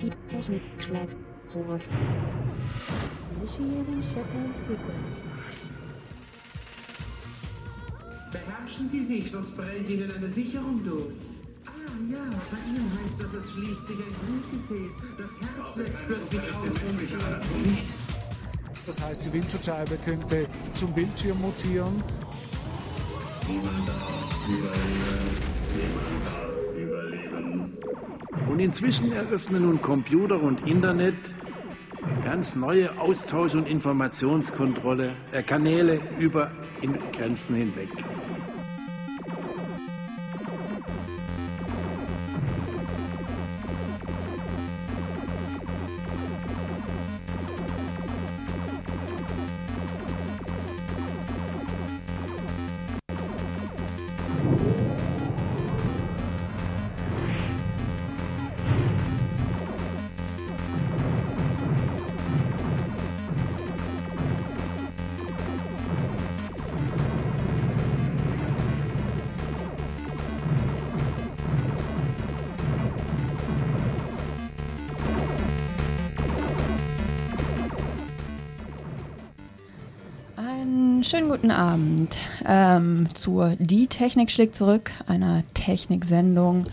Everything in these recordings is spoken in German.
Die Technik schlägt zurück. Initiating Shutdown Sequence. Beherrschen Sie sich, sonst brennt Ihnen eine Sicherung durch. Ah ja, bei Ihnen heißt das, es schließt sich ein Blutgefäß. Das Herz setzt plötzlich aus. Das heißt, die Windschutzscheibe könnte zum Bildschirm mutieren. Und inzwischen eröffnen nun Computer und Internet ganz neue Austausch- und Informationskontrolle äh, Kanäle über Grenzen hinweg. Schönen guten Abend ähm, zur Die Technik schlägt zurück, einer Techniksendung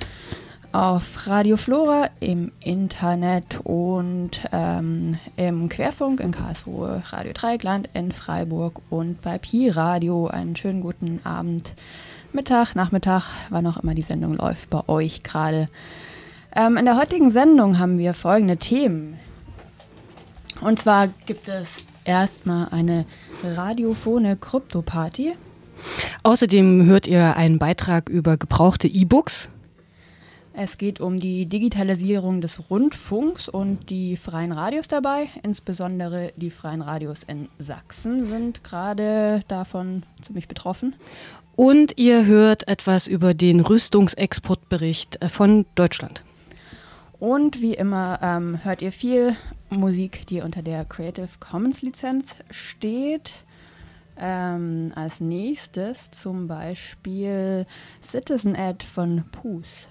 auf Radio Flora im Internet und ähm, im Querfunk in Karlsruhe, Radio Dreieckland in Freiburg und bei Pi Radio. Einen schönen guten Abend, Mittag, Nachmittag, wann auch immer die Sendung läuft bei euch gerade. Ähm, in der heutigen Sendung haben wir folgende Themen. Und zwar gibt es erstmal eine radiophone Krypto-Party. Außerdem hört ihr einen Beitrag über gebrauchte E-Books. Es geht um die Digitalisierung des Rundfunks und die freien Radios dabei. Insbesondere die freien Radios in Sachsen sind gerade davon ziemlich betroffen. Und ihr hört etwas über den Rüstungsexportbericht äh, von Deutschland. Und wie immer ähm, hört ihr viel Musik, die unter der Creative Commons Lizenz steht. Ähm, als nächstes zum Beispiel Citizen Ad von Poos.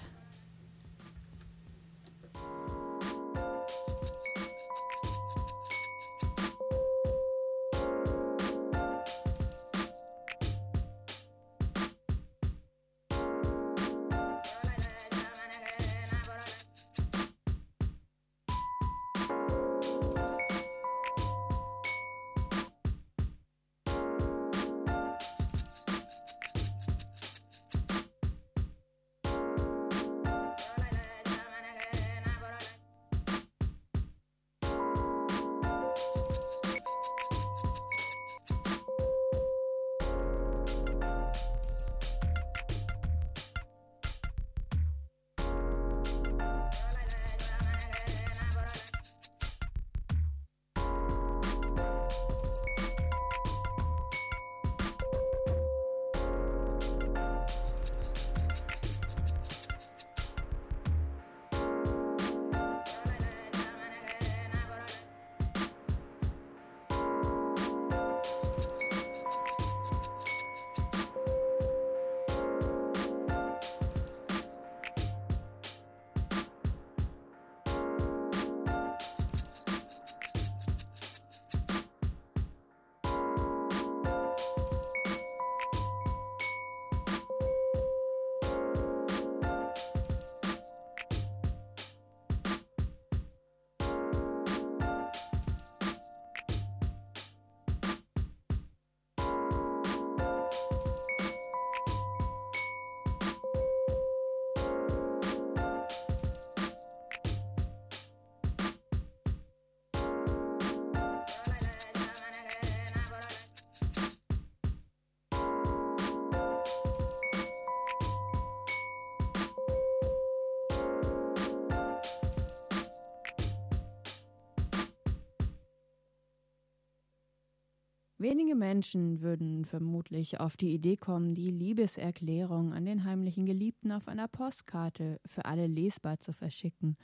Wenige Menschen würden vermutlich auf die Idee kommen, die Liebeserklärung an den heimlichen Geliebten auf einer Postkarte für alle lesbar zu verschicken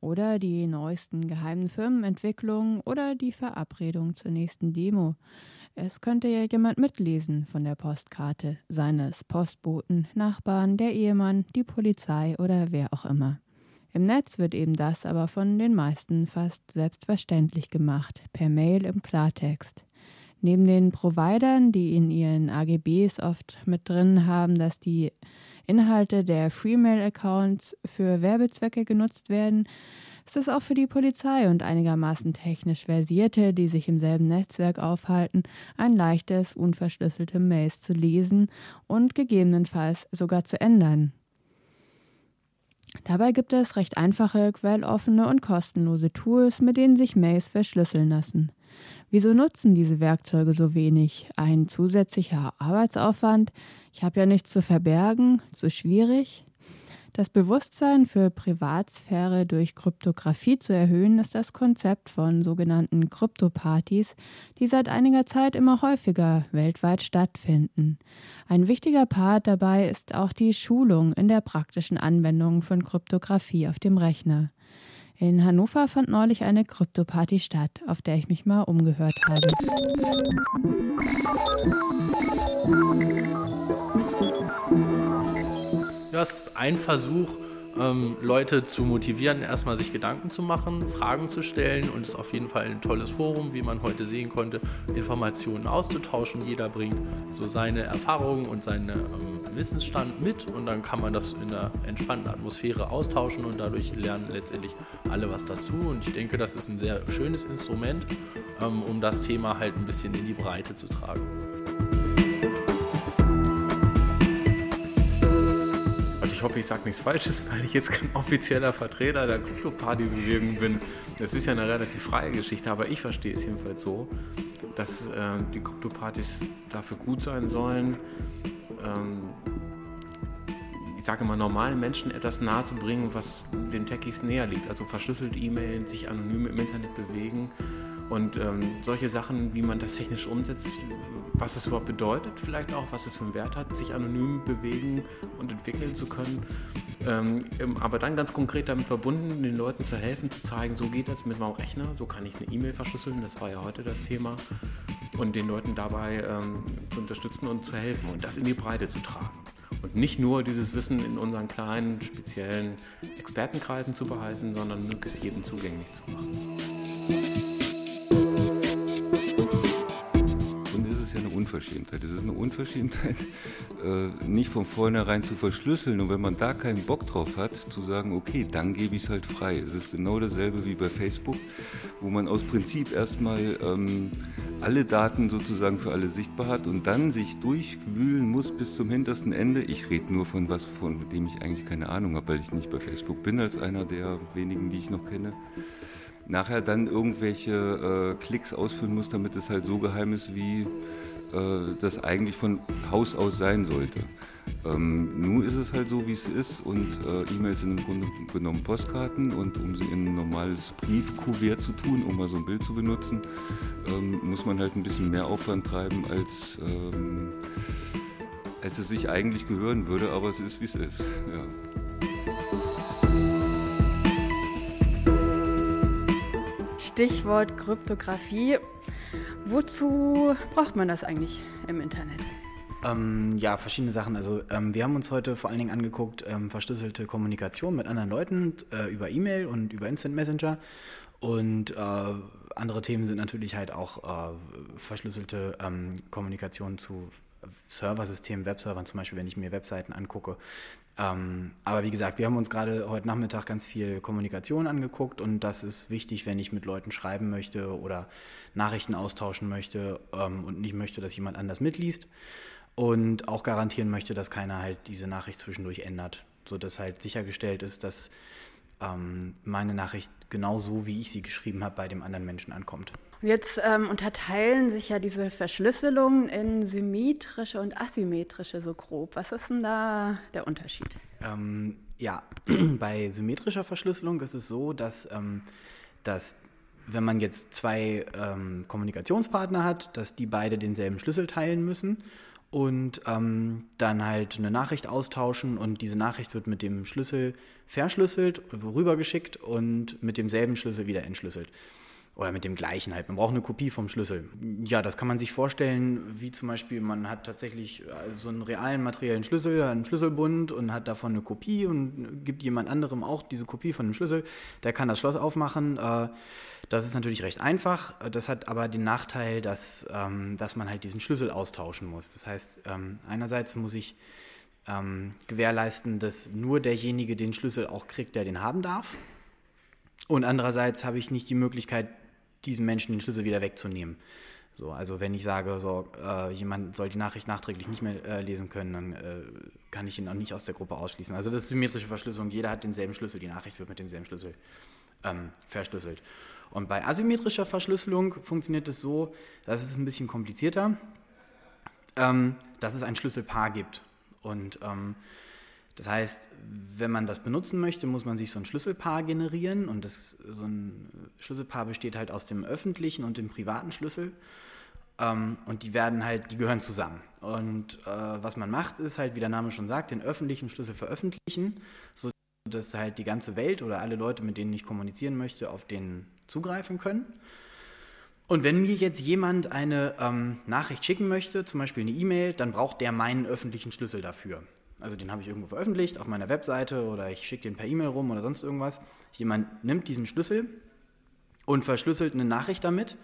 oder die neuesten geheimen Firmenentwicklungen oder die Verabredung zur nächsten Demo. Es könnte ja jemand mitlesen von der Postkarte seines Postboten, Nachbarn, der Ehemann, die Polizei oder wer auch immer. Im Netz wird eben das aber von den meisten fast selbstverständlich gemacht, per Mail im Klartext. Neben den Providern, die in ihren AGBs oft mit drin haben, dass die Inhalte der Freemail-Accounts für Werbezwecke genutzt werden, ist es auch für die Polizei und einigermaßen technisch Versierte, die sich im selben Netzwerk aufhalten, ein leichtes, unverschlüsselte Mails zu lesen und gegebenenfalls sogar zu ändern. Dabei gibt es recht einfache, quelloffene und kostenlose Tools, mit denen sich Mails verschlüsseln lassen. Wieso nutzen diese Werkzeuge so wenig? Ein zusätzlicher Arbeitsaufwand? Ich habe ja nichts zu verbergen? Zu schwierig? Das Bewusstsein für Privatsphäre durch Kryptographie zu erhöhen, ist das Konzept von sogenannten Kryptopartys, die seit einiger Zeit immer häufiger weltweit stattfinden. Ein wichtiger Part dabei ist auch die Schulung in der praktischen Anwendung von Kryptographie auf dem Rechner. In Hannover fand neulich eine Kryptoparty statt, auf der ich mich mal umgehört habe. Das ist ein Versuch, ähm, Leute zu motivieren, erstmal sich Gedanken zu machen, Fragen zu stellen und es ist auf jeden Fall ein tolles Forum, wie man heute sehen konnte, Informationen auszutauschen. Jeder bringt so seine Erfahrungen und seinen ähm, Wissensstand mit und dann kann man das in einer entspannten Atmosphäre austauschen und dadurch lernen letztendlich alle was dazu. Und ich denke, das ist ein sehr schönes Instrument, ähm, um das Thema halt ein bisschen in die Breite zu tragen. Hoffe, ich sage nichts Falsches, weil ich jetzt kein offizieller Vertreter der Krypto-Party-Bewegung bin. Das ist ja eine relativ freie Geschichte, aber ich verstehe es jedenfalls so, dass äh, die Krypto-Partys dafür gut sein sollen, ähm, ich sage mal, normalen Menschen etwas nahe zu bringen, was den Techies näher liegt. Also verschlüsselt E-Mail, sich anonym im Internet bewegen und ähm, solche Sachen, wie man das technisch umsetzt, was es überhaupt bedeutet, vielleicht auch, was es für einen Wert hat, sich anonym bewegen und entwickeln zu können. Ähm, ähm aber dann ganz konkret damit verbunden, den Leuten zu helfen, zu zeigen, so geht das mit meinem Rechner, so kann ich eine E-Mail verschlüsseln, das war ja heute das Thema. Und den Leuten dabei ähm, zu unterstützen und zu helfen und das in die Breite zu tragen. Und nicht nur dieses Wissen in unseren kleinen, speziellen Expertenkreisen zu behalten, sondern möglichst jedem zugänglich zu machen. Unverschämtheit. Es ist eine Unverschämtheit, äh, nicht von vornherein zu verschlüsseln und wenn man da keinen Bock drauf hat, zu sagen, okay, dann gebe ich es halt frei. Es ist genau dasselbe wie bei Facebook, wo man aus Prinzip erstmal ähm, alle Daten sozusagen für alle sichtbar hat und dann sich durchwühlen muss bis zum hintersten Ende. Ich rede nur von was, von dem ich eigentlich keine Ahnung habe, weil ich nicht bei Facebook bin als einer der wenigen, die ich noch kenne nachher dann irgendwelche äh, Klicks ausführen muss, damit es halt so geheim ist, wie das eigentlich von Haus aus sein sollte. Ähm, nun ist es halt so, wie es ist und äh, E-Mails sind im Grunde genommen Postkarten und um sie in ein normales Briefkuvert zu tun, um mal so ein Bild zu benutzen, ähm, muss man halt ein bisschen mehr Aufwand treiben, als, ähm, als es sich eigentlich gehören würde, aber es ist, wie es ist. Ja. Stichwort Kryptographie. Wozu braucht man das eigentlich im Internet? Ähm, ja, verschiedene Sachen. Also ähm, wir haben uns heute vor allen Dingen angeguckt, ähm, verschlüsselte Kommunikation mit anderen Leuten äh, über E-Mail und über Instant Messenger. Und äh, andere Themen sind natürlich halt auch äh, verschlüsselte ähm, Kommunikation zu Serversystemen, Webservern, zum Beispiel, wenn ich mir Webseiten angucke. Ähm, aber wie gesagt, wir haben uns gerade heute Nachmittag ganz viel Kommunikation angeguckt und das ist wichtig, wenn ich mit Leuten schreiben möchte oder Nachrichten austauschen möchte ähm, und nicht möchte, dass jemand anders mitliest und auch garantieren möchte, dass keiner halt diese Nachricht zwischendurch ändert, sodass halt sichergestellt ist, dass ähm, meine Nachricht genau so, wie ich sie geschrieben habe, bei dem anderen Menschen ankommt. Jetzt ähm, unterteilen sich ja diese Verschlüsselungen in symmetrische und asymmetrische so grob. Was ist denn da der Unterschied? Ähm, ja, bei symmetrischer Verschlüsselung ist es so, dass, ähm, dass wenn man jetzt zwei ähm, Kommunikationspartner hat, dass die beide denselben Schlüssel teilen müssen und ähm, dann halt eine Nachricht austauschen und diese Nachricht wird mit dem Schlüssel verschlüsselt, rübergeschickt und mit demselben Schlüssel wieder entschlüsselt. Oder mit dem gleichen halt. Man braucht eine Kopie vom Schlüssel. Ja, das kann man sich vorstellen, wie zum Beispiel, man hat tatsächlich äh, so einen realen materiellen Schlüssel, einen Schlüsselbund und hat davon eine Kopie und gibt jemand anderem auch diese Kopie von dem Schlüssel. Der kann das Schloss aufmachen. Äh, das ist natürlich recht einfach. Das hat aber den Nachteil, dass, ähm, dass man halt diesen Schlüssel austauschen muss. Das heißt, ähm, einerseits muss ich ähm, gewährleisten, dass nur derjenige den Schlüssel auch kriegt, der den haben darf. Und andererseits habe ich nicht die Möglichkeit, diesem Menschen den Schlüssel wieder wegzunehmen. So, also wenn ich sage, so, äh, jemand soll die Nachricht nachträglich nicht mehr äh, lesen können, dann äh, kann ich ihn auch nicht aus der Gruppe ausschließen. Also das ist symmetrische Verschlüsselung. Jeder hat denselben Schlüssel, die Nachricht wird mit demselben Schlüssel ähm, verschlüsselt. Und bei asymmetrischer Verschlüsselung funktioniert es so, dass es ein bisschen komplizierter, ähm, dass es ein Schlüsselpaar gibt. Und ähm, das heißt, wenn man das benutzen möchte, muss man sich so ein Schlüsselpaar generieren und das, so ein Schlüsselpaar besteht halt aus dem öffentlichen und dem privaten Schlüssel ähm, und die werden halt, die gehören zusammen. Und äh, was man macht, ist halt, wie der Name schon sagt, den öffentlichen Schlüssel veröffentlichen, sodass halt die ganze Welt oder alle Leute, mit denen ich kommunizieren möchte, auf den zugreifen können. Und wenn mir jetzt jemand eine ähm, Nachricht schicken möchte, zum Beispiel eine E-Mail, dann braucht der meinen öffentlichen Schlüssel dafür. Also den habe ich irgendwo veröffentlicht auf meiner Webseite oder ich schicke den per E-Mail rum oder sonst irgendwas. Jemand nimmt diesen Schlüssel und verschlüsselt eine Nachricht damit.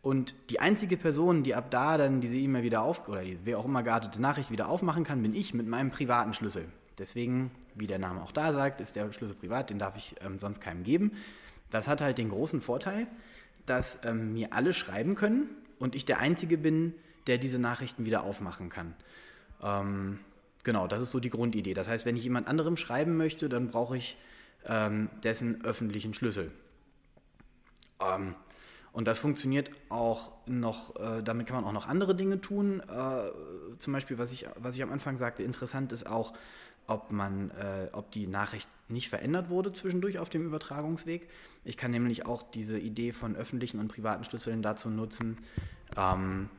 Und die einzige Person, die ab da dann diese E-Mail wieder auf oder die wer auch immer geartete Nachricht wieder aufmachen kann, bin ich mit meinem privaten Schlüssel. Deswegen, wie der Name auch da sagt, ist der Schlüssel privat, den darf ich ähm, sonst keinem geben. Das hat halt den großen Vorteil, dass ähm, mir alle schreiben können und ich der Einzige bin, der diese Nachrichten wieder aufmachen kann. Ähm, genau, das ist so die Grundidee. Das heißt, wenn ich jemand anderem schreiben möchte, dann brauche ich ähm, dessen öffentlichen Schlüssel. Ähm, und das funktioniert auch noch, äh, damit kann man auch noch andere Dinge tun. Äh, zum Beispiel, was ich, was ich am Anfang sagte, interessant ist auch, ob, man, äh, ob die Nachricht nicht verändert wurde zwischendurch auf dem Übertragungsweg. Ich kann nämlich auch diese Idee von öffentlichen und privaten Schlüsseln dazu nutzen, ähm,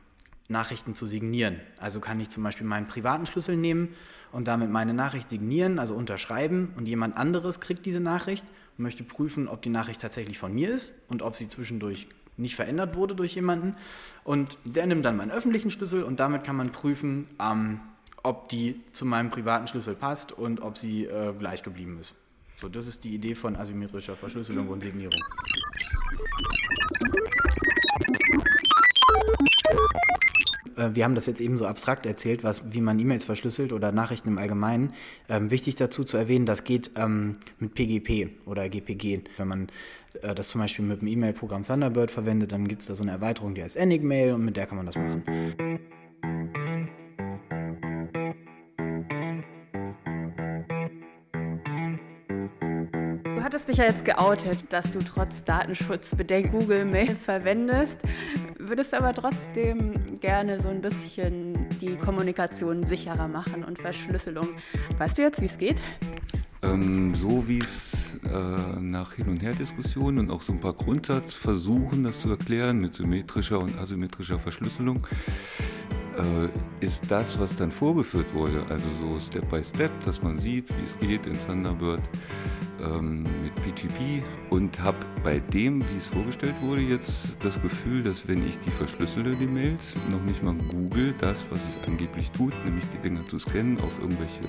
Nachrichten zu signieren. Also kann ich zum Beispiel meinen privaten Schlüssel nehmen und damit meine Nachricht signieren, also unterschreiben und jemand anderes kriegt diese Nachricht und möchte prüfen, ob die Nachricht tatsächlich von mir ist und ob sie zwischendurch nicht verändert wurde durch jemanden. Und der nimmt dann meinen öffentlichen Schlüssel und damit kann man prüfen, ähm, ob die zu meinem privaten Schlüssel passt und ob sie äh, gleich geblieben ist. So, das ist die Idee von asymmetrischer Verschlüsselung und Signierung. Wir haben das jetzt eben so abstrakt erzählt, was, wie man E-Mails verschlüsselt oder Nachrichten im Allgemeinen. Ähm, wichtig dazu zu erwähnen, das geht ähm, mit PGP oder GPG. Wenn man äh, das zum Beispiel mit dem E-Mail-Programm Thunderbird verwendet, dann gibt es da so eine Erweiterung, die heißt Enigmail und mit der kann man das machen. hattest dich ja jetzt geoutet, dass du trotz Datenschutzbedenken Google Mail verwendest. Würdest aber trotzdem gerne so ein bisschen die Kommunikation sicherer machen und Verschlüsselung. Weißt du jetzt, wie es geht? Ähm, so wie es äh, nach Hin- und Her-Diskussionen und auch so ein paar Grundsatzversuchen, das zu erklären mit symmetrischer und asymmetrischer Verschlüsselung, ist das, was dann vorgeführt wurde, also so Step by Step, dass man sieht, wie es geht in Thunderbird ähm, mit PGP und habe bei dem, wie es vorgestellt wurde, jetzt das Gefühl, dass wenn ich die verschlüssele, die Mails, noch nicht mal Google das, was es angeblich tut, nämlich die Dinger zu scannen auf irgendwelche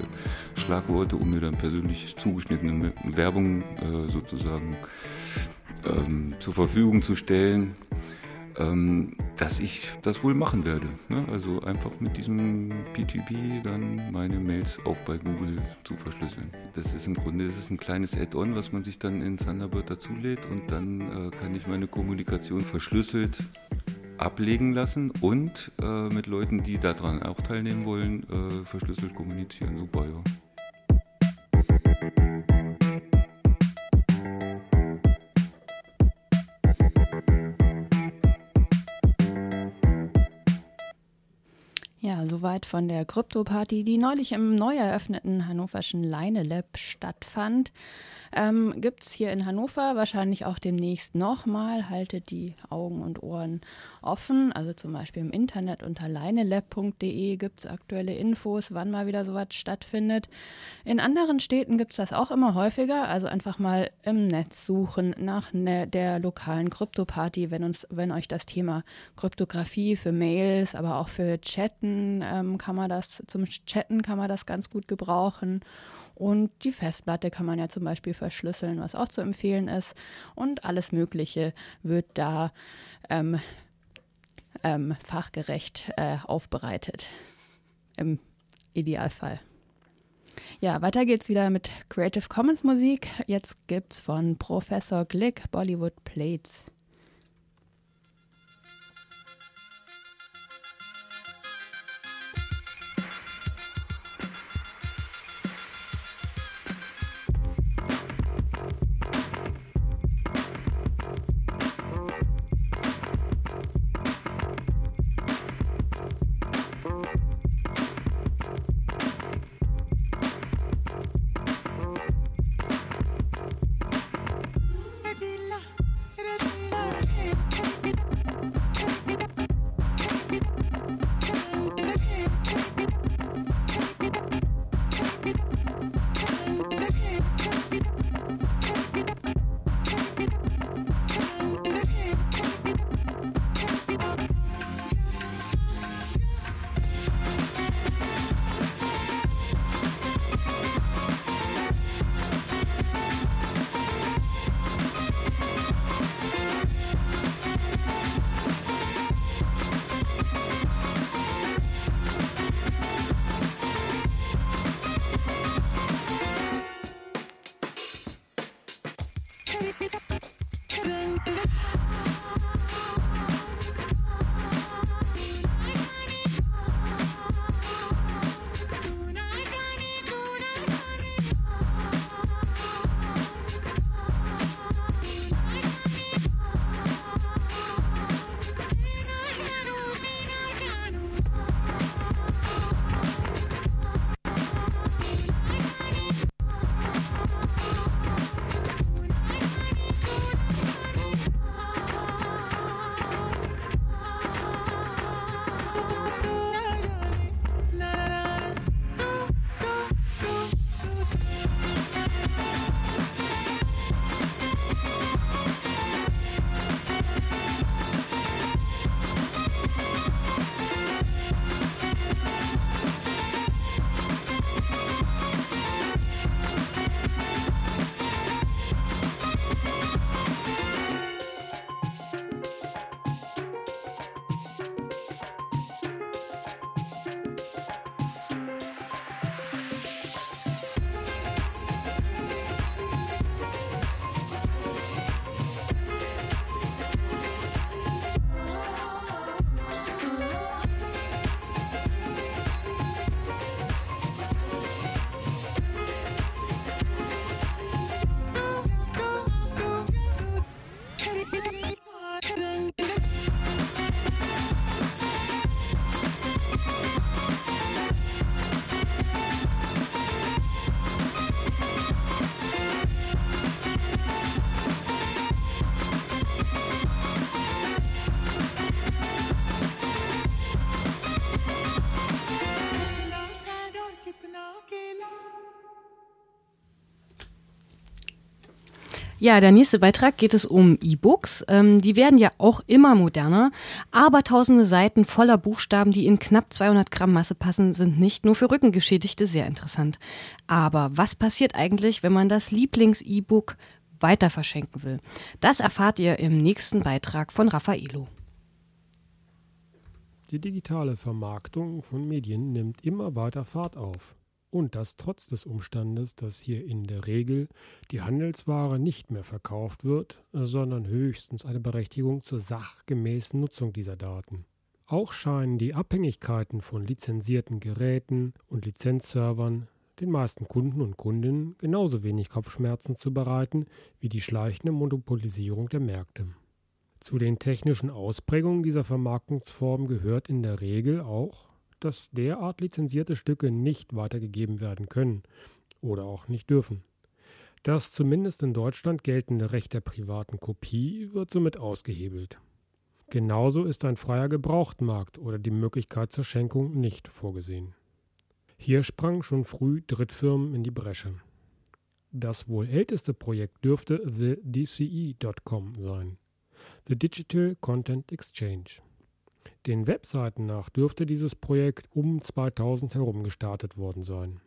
Schlagworte, um mir dann persönlich zugeschnittene Werbung äh, sozusagen ähm, zur Verfügung zu stellen, ähm, dass ich das wohl machen werde. Ne? Also einfach mit diesem PGP dann meine Mails auch bei Google zu verschlüsseln. Das ist im Grunde das ist ein kleines Add-on, was man sich dann in Thunderbird dazulädt und dann äh, kann ich meine Kommunikation verschlüsselt ablegen lassen und äh, mit Leuten, die daran auch teilnehmen wollen, äh, verschlüsselt kommunizieren. Super, ja. Ja, soweit von der Krypto-Party, die neulich im neu eröffneten hannoverschen Leine Lab stattfand. Ähm, Gibt es hier in Hannover wahrscheinlich auch demnächst nochmal. Haltet die Augen und Ohren offen. Also zum Beispiel im Internet unter leinelab.de gibt es aktuelle Infos, wann mal wieder sowas stattfindet. In anderen Städten gibt es das auch immer häufiger. Also einfach mal im Netz suchen nach ne, der lokalen Krypto-Party, wenn, wenn euch das Thema Kryptographie für Mails, aber auch für Chatten ähm, kann man das, zum Chatten kann man das ganz gut gebrauchen. Und die Festplatte kann man ja zum Beispiel verschlüsseln, was auch zu empfehlen ist. Und alles Mögliche wird da ähm, ähm, fachgerecht äh, aufbereitet. Im Idealfall. Ja, weiter geht's wieder mit Creative Commons Musik. Jetzt gibt's von Professor Glick Bollywood Plates. Ja, der nächste Beitrag geht es um E-Books. Ähm, die werden ja auch immer moderner, aber tausende Seiten voller Buchstaben, die in knapp 200 Gramm Masse passen, sind nicht nur für Rückengeschädigte sehr interessant. Aber was passiert eigentlich, wenn man das Lieblings-E-Book weiter verschenken will? Das erfahrt ihr im nächsten Beitrag von Raffaello. Die digitale Vermarktung von Medien nimmt immer weiter Fahrt auf. Und das trotz des Umstandes, dass hier in der Regel die Handelsware nicht mehr verkauft wird, sondern höchstens eine Berechtigung zur sachgemäßen Nutzung dieser Daten. Auch scheinen die Abhängigkeiten von lizenzierten Geräten und Lizenzservern den meisten Kunden und Kundinnen genauso wenig Kopfschmerzen zu bereiten wie die schleichende Monopolisierung der Märkte. Zu den technischen Ausprägungen dieser Vermarktungsform gehört in der Regel auch dass derart lizenzierte Stücke nicht weitergegeben werden können oder auch nicht dürfen. Das zumindest in Deutschland geltende Recht der privaten Kopie wird somit ausgehebelt. Genauso ist ein freier Gebrauchtmarkt oder die Möglichkeit zur Schenkung nicht vorgesehen. Hier sprangen schon früh Drittfirmen in die Bresche. Das wohl älteste Projekt dürfte TheDCE.com sein, The Digital Content Exchange. Den Webseiten nach dürfte dieses Projekt um 2000 herum gestartet worden sein.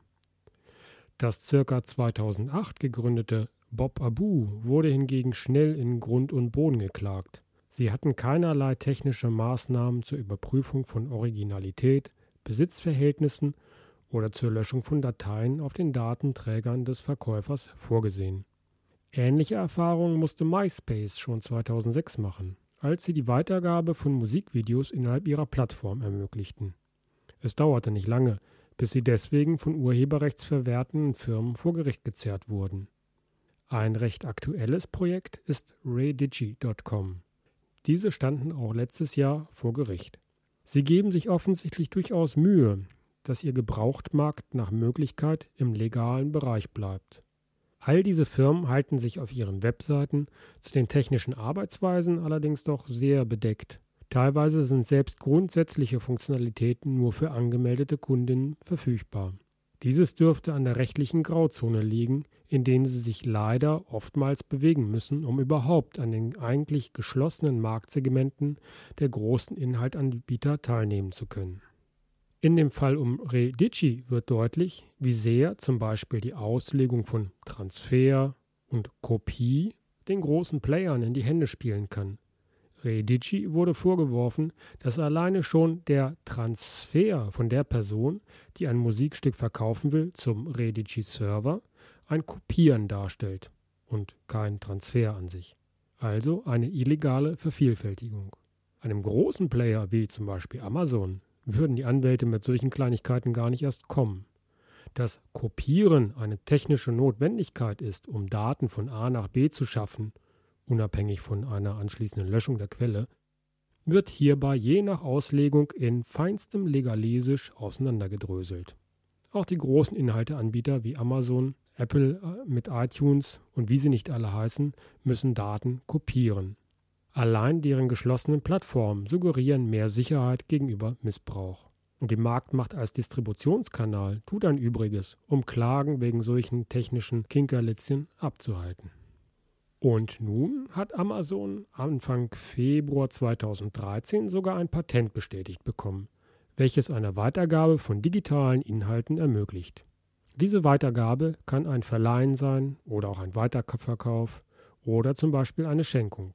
Das ca. 2008 gegründete Bob Abu wurde hingegen schnell in Grund und Boden geklagt. Sie hatten keinerlei technische Maßnahmen zur Überprüfung von Originalität, Besitzverhältnissen oder zur Löschung von Dateien auf den Datenträgern des Verkäufers vorgesehen. Ähnliche Erfahrungen musste MySpace schon 2006 machen, als sie die Weitergabe von Musikvideos innerhalb ihrer Plattform ermöglichten. Es dauerte nicht lange, bis sie deswegen von urheberrechtsverwertenden Firmen vor Gericht gezerrt wurden. Ein recht aktuelles Projekt ist raydigi.com. Diese standen auch letztes Jahr vor Gericht. Sie geben sich offensichtlich durchaus Mühe, dass ihr Gebrauchtmarkt nach Möglichkeit im legalen Bereich bleibt. All diese Firmen halten sich auf ihren Webseiten zu den technischen Arbeitsweisen allerdings doch sehr bedeckt. Teilweise sind selbst grundsätzliche Funktionalitäten nur für angemeldete Kundinnen verfügbar. Dieses dürfte an der rechtlichen Grauzone liegen, in denen sie sich leider oftmals bewegen müssen, um überhaupt an den eigentlich geschlossenen Marktsegmenten der großen Inhaltanbieter teilnehmen zu können. In dem Fall um Redici wird deutlich, wie sehr zum Beispiel die Auslegung von Transfer und Kopie den großen Playern in die Hände spielen kann. Redici wurde vorgeworfen, dass alleine schon der Transfer von der Person, die ein Musikstück verkaufen will, zum Redici-Server ein Kopieren darstellt und kein Transfer an sich. Also eine illegale Vervielfältigung. Einem großen Player wie zum Beispiel Amazon würden die Anwälte mit solchen Kleinigkeiten gar nicht erst kommen. Dass Kopieren eine technische Notwendigkeit ist, um Daten von A nach B zu schaffen, unabhängig von einer anschließenden Löschung der Quelle, wird hierbei je nach Auslegung in feinstem Legalesisch auseinandergedröselt. Auch die großen Inhalteanbieter wie Amazon, Apple äh, mit iTunes und wie sie nicht alle heißen, müssen Daten kopieren. Allein deren geschlossenen Plattformen suggerieren mehr Sicherheit gegenüber Missbrauch. Und die Marktmacht als Distributionskanal tut ein Übriges, um Klagen wegen solchen technischen Kinkerlitzchen abzuhalten. Und nun hat Amazon Anfang Februar 2013 sogar ein Patent bestätigt bekommen, welches eine Weitergabe von digitalen Inhalten ermöglicht. Diese Weitergabe kann ein Verleihen sein oder auch ein Weiterverkauf oder zum Beispiel eine Schenkung.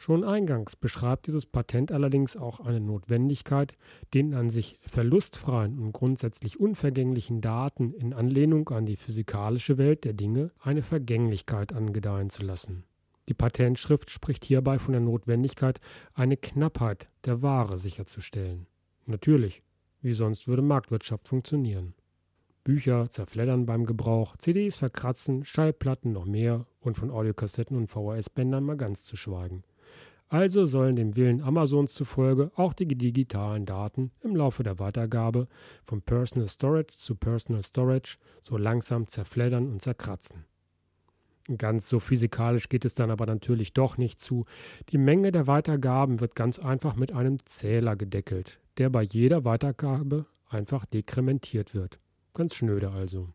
Schon eingangs beschreibt dieses Patent allerdings auch eine Notwendigkeit, den an sich verlustfreien und grundsätzlich unvergänglichen Daten in Anlehnung an die physikalische Welt der Dinge eine Vergänglichkeit angedeihen zu lassen. Die Patentschrift spricht hierbei von der Notwendigkeit, eine Knappheit der Ware sicherzustellen. Natürlich, wie sonst würde Marktwirtschaft funktionieren. Bücher zerfleddern beim Gebrauch, CDs verkratzen, Schallplatten noch mehr und von Audiokassetten und VHS-Bändern mal ganz zu schweigen. Also sollen dem Willen Amazons zufolge auch die digitalen Daten im Laufe der Weitergabe von Personal Storage zu Personal Storage so langsam zerfleddern und zerkratzen. Ganz so physikalisch geht es dann aber natürlich doch nicht zu. Die Menge der Weitergaben wird ganz einfach mit einem Zähler gedeckelt, der bei jeder Weitergabe einfach dekrementiert wird. Ganz schnöde also.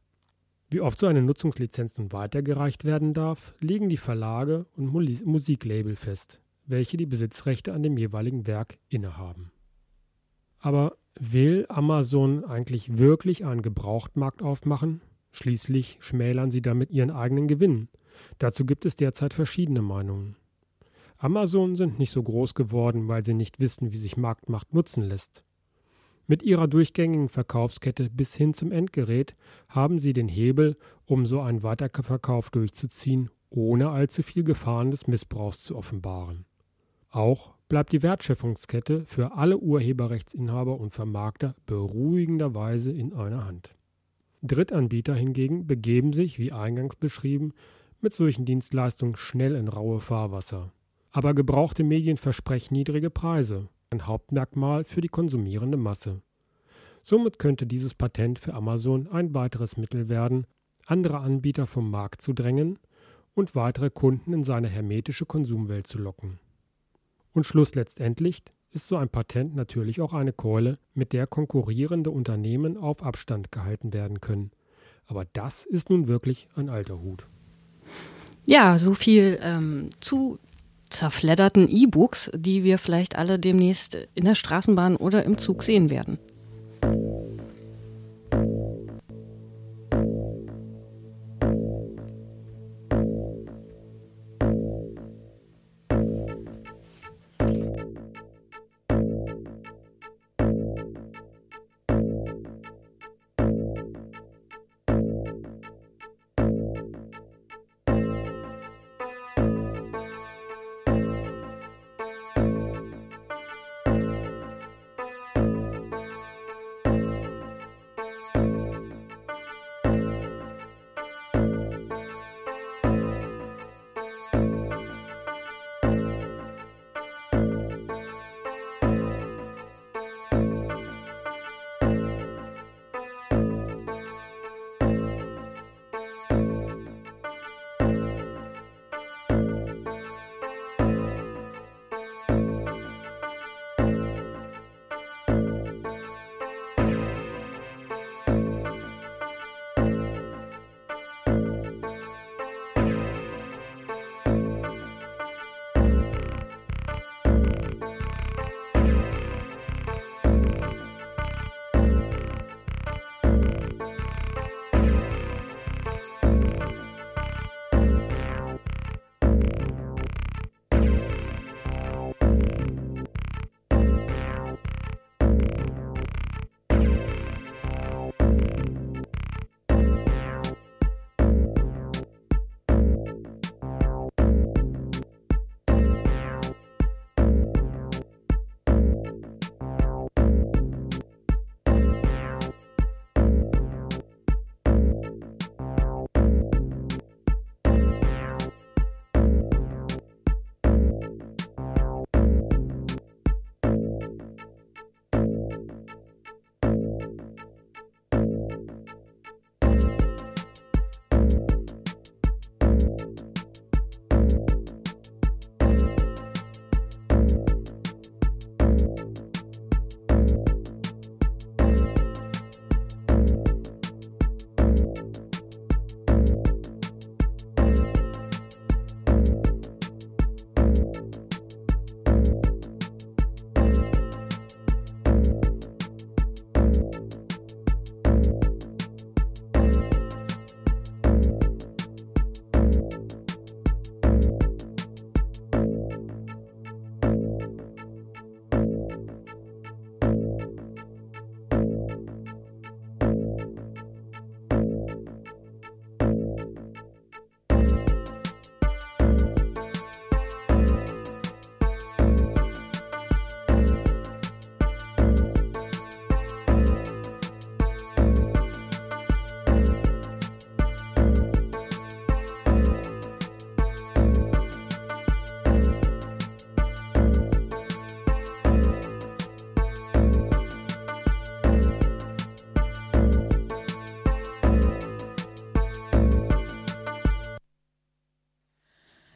Wie oft so eine Nutzungslizenz nun weitergereicht werden darf, legen die Verlage und Musiklabel fest welche die Besitzrechte an dem jeweiligen Werk innehaben. Aber will Amazon eigentlich wirklich einen Gebrauchtmarkt aufmachen? Schließlich schmälern sie damit ihren eigenen Gewinn. Dazu gibt es derzeit verschiedene Meinungen. Amazon sind nicht so groß geworden, weil sie nicht wissen, wie sich Marktmacht nutzen lässt. Mit ihrer durchgängigen Verkaufskette bis hin zum Endgerät haben sie den Hebel, um so einen Weiterverkauf durchzuziehen, ohne allzu viel Gefahren des Missbrauchs zu offenbaren. Auch bleibt die Wertschöpfungskette für alle Urheberrechtsinhaber und Vermarkter beruhigenderweise in einer Hand. Drittanbieter hingegen begeben sich, wie eingangs beschrieben, mit solchen Dienstleistungen schnell in raue Fahrwasser. Aber gebrauchte Medien versprechen niedrige Preise, ein Hauptmerkmal für die konsumierende Masse. Somit könnte dieses Patent für Amazon ein weiteres Mittel werden, andere Anbieter vom Markt zu drängen und weitere Kunden in seine hermetische Konsumwelt zu locken. Und Schluss letztendlich ist so ein Patent natürlich auch eine Keule, mit der konkurrierende Unternehmen auf Abstand gehalten werden können. Aber das ist nun wirklich ein alter Hut. Ja, so viel ähm, zu zerfledderten E-Books, die wir vielleicht alle demnächst in der Straßenbahn oder im Zug sehen werden.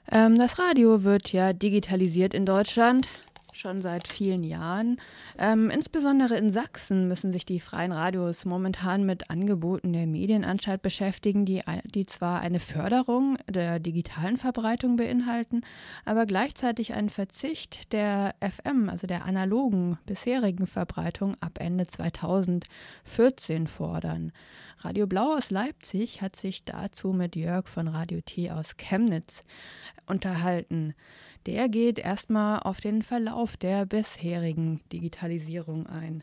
Das Radio wird ja digitalisiert in Deutschland schon seit vielen Jahren. Ähm, insbesondere in Sachsen müssen sich die freien Radios momentan mit Angeboten der Medienanstalt beschäftigen, die, die zwar eine Förderung der digitalen Verbreitung beinhalten, aber gleichzeitig einen Verzicht der FM, also der analogen bisherigen Verbreitung ab Ende 2014 fordern. Radio Blau aus Leipzig hat sich dazu mit Jörg von Radio T aus Chemnitz unterhalten. Der geht erstmal auf den Verlauf der bisherigen Digitalisierung ein.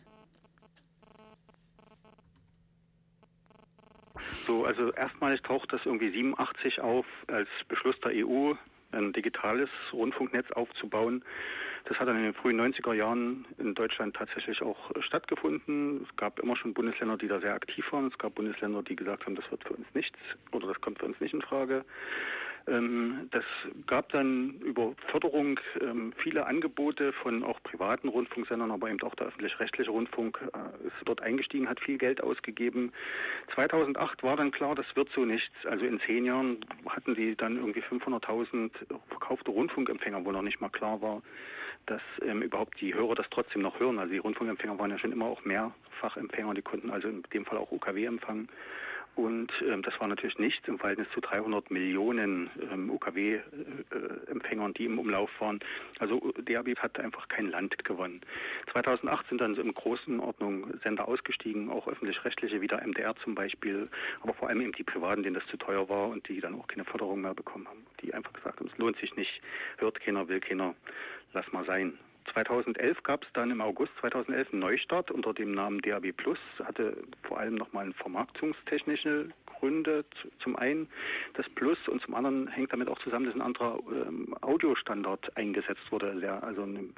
So, also erstmalig taucht das irgendwie 87 auf als Beschluss der EU, ein digitales Rundfunknetz aufzubauen. Das hat dann in den frühen 90er Jahren in Deutschland tatsächlich auch stattgefunden. Es gab immer schon Bundesländer, die da sehr aktiv waren. Es gab Bundesländer, die gesagt haben, das wird für uns nichts oder das kommt für uns nicht in Frage. Ähm, das gab dann über Förderung ähm, viele Angebote von auch privaten Rundfunksendern, aber eben auch der öffentlich-rechtliche Rundfunk äh, ist dort eingestiegen, hat viel Geld ausgegeben. 2008 war dann klar, das wird so nichts. Also in zehn Jahren hatten sie dann irgendwie 500.000 verkaufte Rundfunkempfänger, wo noch nicht mal klar war, dass ähm, überhaupt die Hörer das trotzdem noch hören. Also die Rundfunkempfänger waren ja schon immer auch Mehrfachempfänger, die konnten also in dem Fall auch UKW empfangen. Und ähm, das war natürlich nichts im Verhältnis zu 300 Millionen ähm, UKW-Empfängern, äh, die im Umlauf waren. Also DAB hat einfach kein Land gewonnen. 2008 sind dann in großen Ordnung Sender ausgestiegen, auch öffentlich-rechtliche, wie der MDR zum Beispiel, aber vor allem eben die Privaten, denen das zu teuer war und die dann auch keine Förderung mehr bekommen haben, die einfach gesagt haben, es lohnt sich nicht, hört keiner, will keiner, lass mal sein. 2011 gab es dann im August 2011 einen Neustart unter dem Namen DAB Plus, hatte vor allem nochmal vermarktungstechnische Gründe. Zum einen das Plus und zum anderen hängt damit auch zusammen, dass ein anderer ähm, Audiostandard eingesetzt wurde, der also eine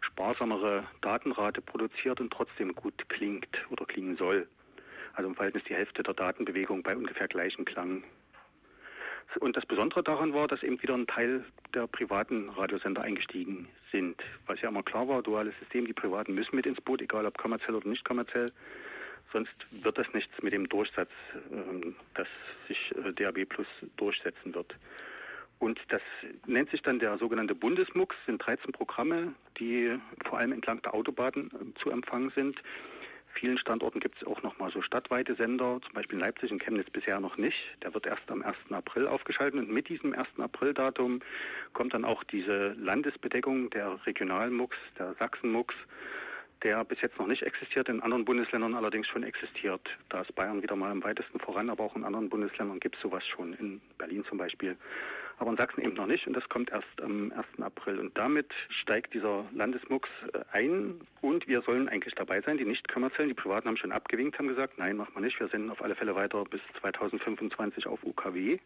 sparsamere Datenrate produziert und trotzdem gut klingt oder klingen soll. Also im Verhältnis die Hälfte der Datenbewegung bei ungefähr gleichem Klang und das Besondere daran war, dass eben wieder ein Teil der privaten Radiosender eingestiegen sind. Was ja immer klar war, duales System, die Privaten müssen mit ins Boot, egal ob kommerziell oder nicht kommerziell. Sonst wird das nichts mit dem Durchsatz, ähm, dass sich äh, DAB Plus durchsetzen wird. Und das nennt sich dann der sogenannte Bundesmux, sind 13 Programme, die vor allem entlang der Autobahnen äh, zu empfangen sind vielen Standorten gibt es auch noch mal so stadtweite Sender, zum Beispiel in Leipzig und Chemnitz bisher noch nicht. Der wird erst am 1. April aufgeschaltet und mit diesem 1. April-Datum kommt dann auch diese Landesbedeckung der Regionalmux, der Sachsenmux, der bis jetzt noch nicht existiert, in anderen Bundesländern allerdings schon existiert. Da ist Bayern wieder mal am weitesten voran, aber auch in anderen Bundesländern gibt es sowas schon, in Berlin zum Beispiel aber in Sachsen eben noch nicht und das kommt erst am 1. April. Und damit steigt dieser Landesmux äh, ein und wir sollen eigentlich dabei sein, die nicht kommerziellen, die Privaten haben schon abgewinkt, haben gesagt, nein, machen wir nicht, wir senden auf alle Fälle weiter bis 2025 auf UKW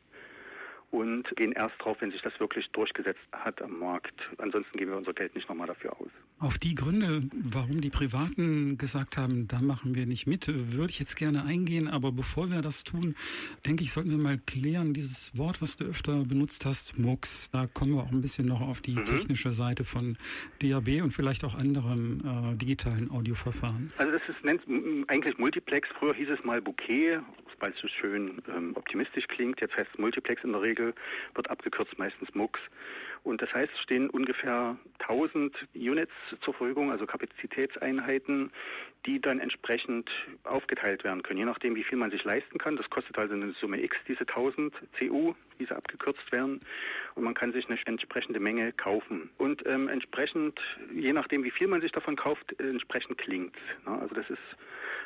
und gehen erst drauf, wenn sich das wirklich durchgesetzt hat am Markt. Ansonsten geben wir unser Geld nicht nochmal dafür aus. Auf die Gründe, warum die Privaten gesagt haben, da machen wir nicht mit, würde ich jetzt gerne eingehen. Aber bevor wir das tun, denke ich, sollten wir mal klären, dieses Wort, was du öfter benutzt hast, MUX. Da kommen wir auch ein bisschen noch auf die mhm. technische Seite von DAB und vielleicht auch anderen äh, digitalen Audioverfahren. Also das ist nennt eigentlich Multiplex. Früher hieß es mal Bouquet weil es so schön ähm, optimistisch klingt. Jetzt heißt es Multiplex in der Regel, wird abgekürzt meistens MUX. Und das heißt, stehen ungefähr 1000 Units zur Verfügung, also Kapazitätseinheiten, die dann entsprechend aufgeteilt werden können, je nachdem, wie viel man sich leisten kann. Das kostet also eine Summe X, diese 1000 CU, wie sie abgekürzt werden. Und man kann sich eine entsprechende Menge kaufen. Und ähm, entsprechend, je nachdem, wie viel man sich davon kauft, entsprechend klingt. Ne? Also das ist